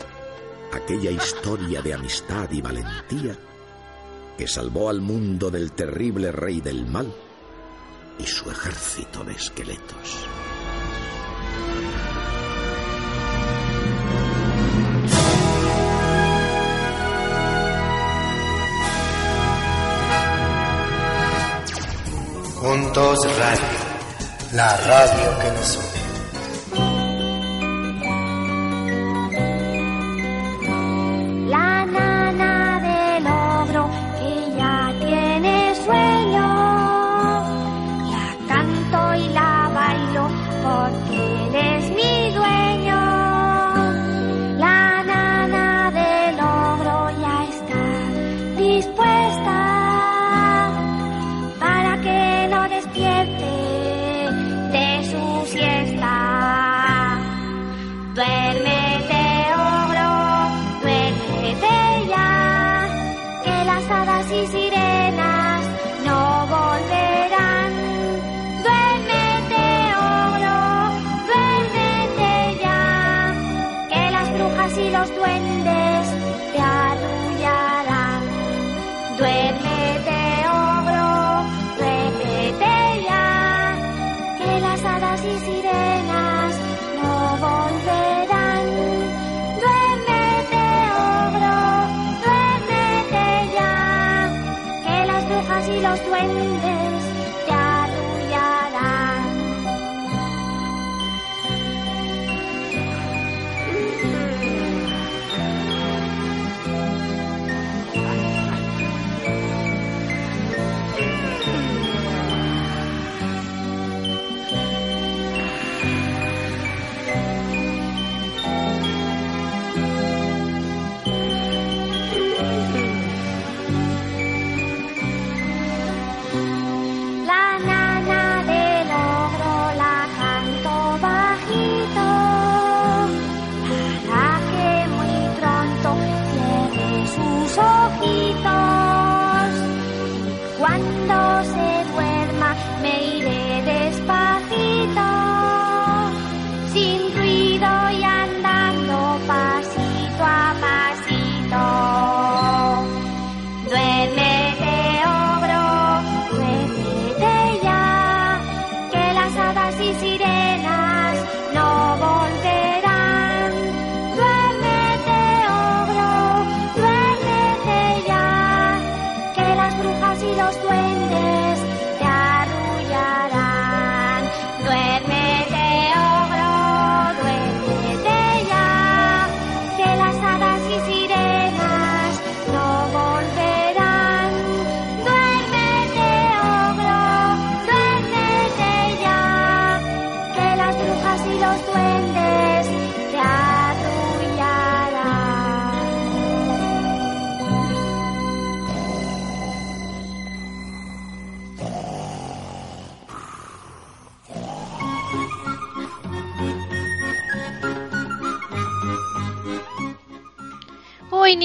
aquella historia de amistad y valentía que salvó al mundo del terrible rey del mal y su ejército de esqueletos. Juntos Radio, la radio que nos une.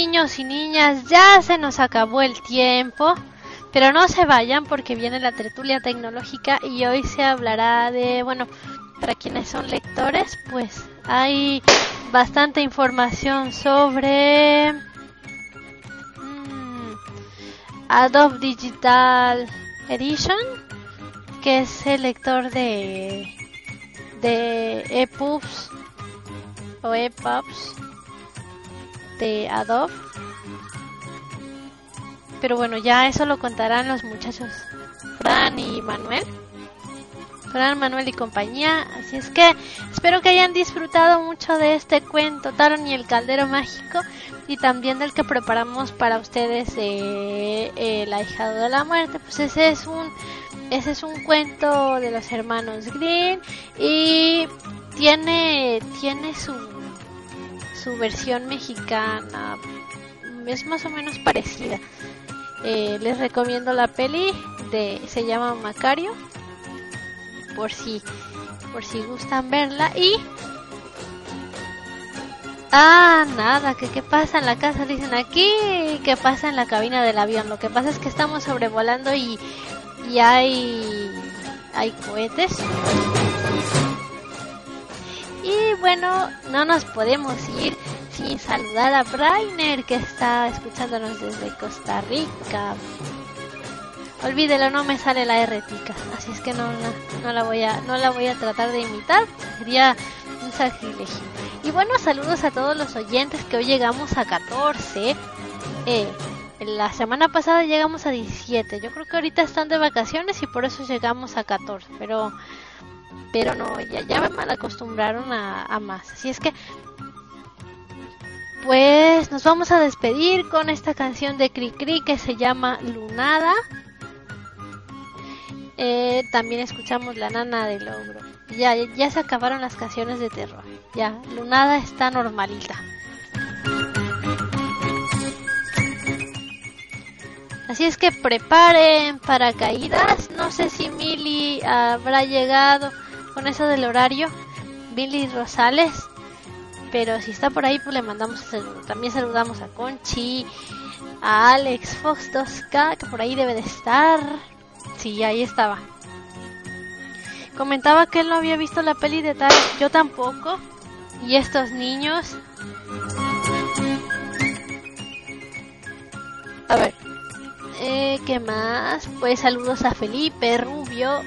Niños y niñas, ya se nos acabó el tiempo. Pero no se vayan porque viene la tertulia tecnológica y hoy se hablará de, bueno, para quienes son lectores, pues hay bastante información sobre mm, Adobe Digital Edition, que es el lector de de EPUBs o EPUBs de Adobe. Pero bueno, ya eso lo contarán los muchachos Fran y Manuel. Fran, Manuel y compañía. Así es que espero que hayan disfrutado mucho de este cuento Taron y el Caldero Mágico y también del que preparamos para ustedes eh, El ahijado de la muerte. Pues ese es un ese es un cuento de los hermanos Green y tiene tiene su su versión mexicana es más o menos parecida. Eh, les recomiendo la peli de se llama Macario por si por si gustan verla y ah nada que qué pasa en la casa dicen aquí qué pasa en la cabina del avión lo que pasa es que estamos sobrevolando y y hay hay cohetes y bueno no nos podemos ir sin saludar a Brainer que está escuchándonos desde Costa Rica. Olvídelo, no me sale la R así es que no, no, la voy a no la voy a tratar de imitar, sería un sacrilegio. Y bueno, saludos a todos los oyentes que hoy llegamos a 14. Eh, la semana pasada llegamos a 17. Yo creo que ahorita están de vacaciones y por eso llegamos a 14, pero pero no, ya, ya me mal acostumbraron a, más. Así es que pues nos vamos a despedir con esta canción de Cricri que se llama Lunada. Eh, también escuchamos La Nana del Ogro. Ya, ya se acabaron las canciones de terror. Ya, Lunada está normalita. Así es que preparen para caídas. No sé si Mili habrá llegado con eso del horario. Mili Rosales pero si está por ahí, pues le mandamos saludo. También saludamos a Conchi, a Alex Fox 2K, que por ahí debe de estar. Sí, ahí estaba. Comentaba que él no había visto la peli de tal, yo tampoco. Y estos niños. A ver. Eh, ¿Qué más? Pues saludos a Felipe Rubio,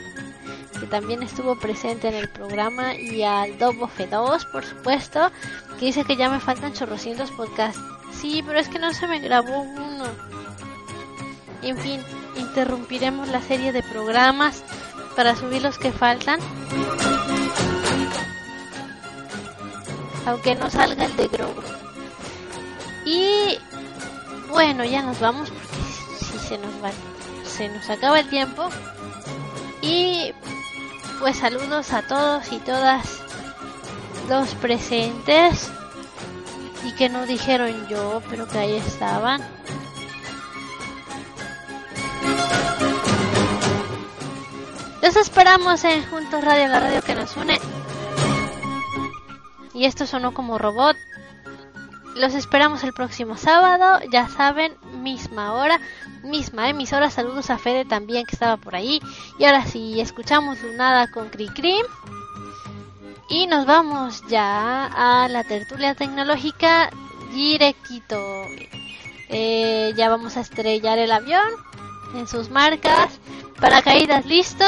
que también estuvo presente en el programa, y al Dobo F2, por supuesto, que dice que ya me faltan chorrocientos podcasts. Sí, pero es que no se me grabó uno. En fin, interrumpiremos la serie de programas para subir los que faltan. Aunque no salga el de Grogu. Y bueno, ya nos vamos porque si se nos va, se nos acaba el tiempo. Y pues saludos a todos y todas los presentes y que no dijeron yo, pero que ahí estaban. Los esperamos en Juntos Radio, la radio que nos une. Y esto sonó como robot. Los esperamos el próximo sábado, ya saben, misma hora, misma emisora. Saludos a Fede también que estaba por ahí. Y ahora sí, escuchamos Lunada con Cri Y nos vamos ya a la tertulia tecnológica directito. Eh, ya vamos a estrellar el avión en sus marcas. Paracaídas listo.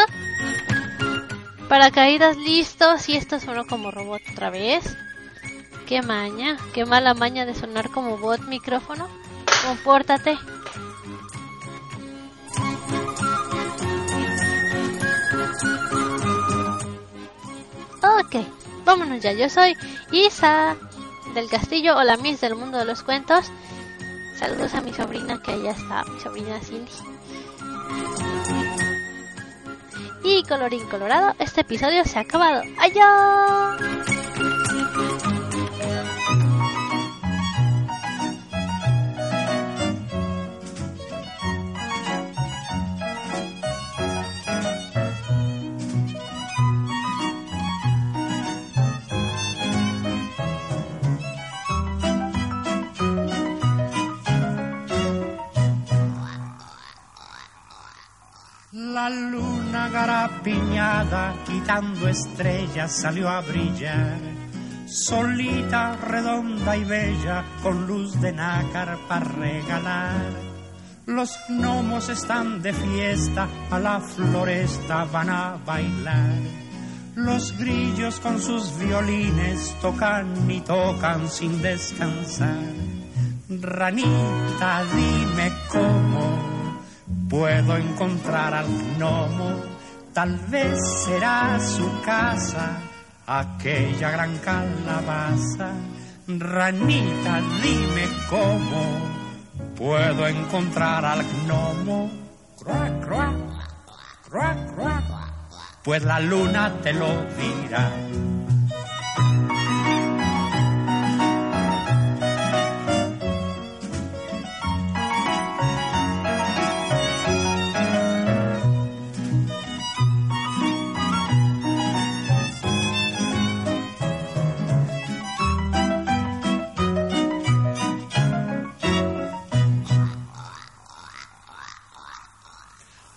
Paracaídas listos. Y esto sonó como robot otra vez. Qué maña, qué mala maña de sonar como bot micrófono. Compórtate. Ok, vámonos ya. Yo soy Isa del Castillo o la Miss del Mundo de los Cuentos. Saludos a mi sobrina que allá está, mi sobrina Cindy. Y colorín colorado, este episodio se ha acabado. ¡Adiós! La luna garapiñada, quitando estrellas, salió a brillar. Solita, redonda y bella, con luz de nácar para regalar. Los gnomos están de fiesta, a la floresta van a bailar. Los grillos con sus violines tocan y tocan sin descansar. Ranita, dime cómo puedo encontrar al gnomo. Tal vez será su casa, aquella gran calabaza. Ranita, dime cómo puedo encontrar al gnomo. Pues la luna te lo dirá.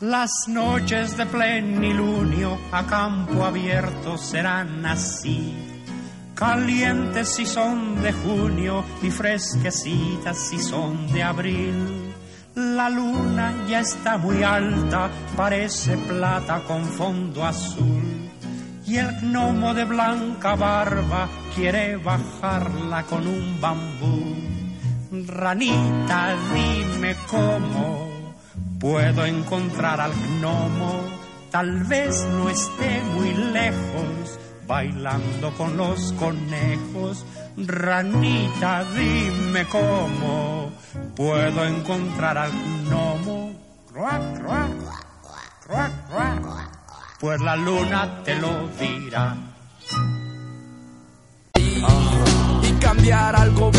Las noches de plenilunio a campo abierto serán así, calientes si son de junio y fresquecitas si son de abril. La luna ya está muy alta, parece plata con fondo azul. Y el gnomo de blanca barba quiere bajarla con un bambú. Ranita, dime cómo puedo encontrar al gnomo, tal vez no esté muy lejos, bailando con los conejos. Ranita, dime cómo puedo encontrar al gnomo. Pues la luna te lo dirá. y cambiar algo.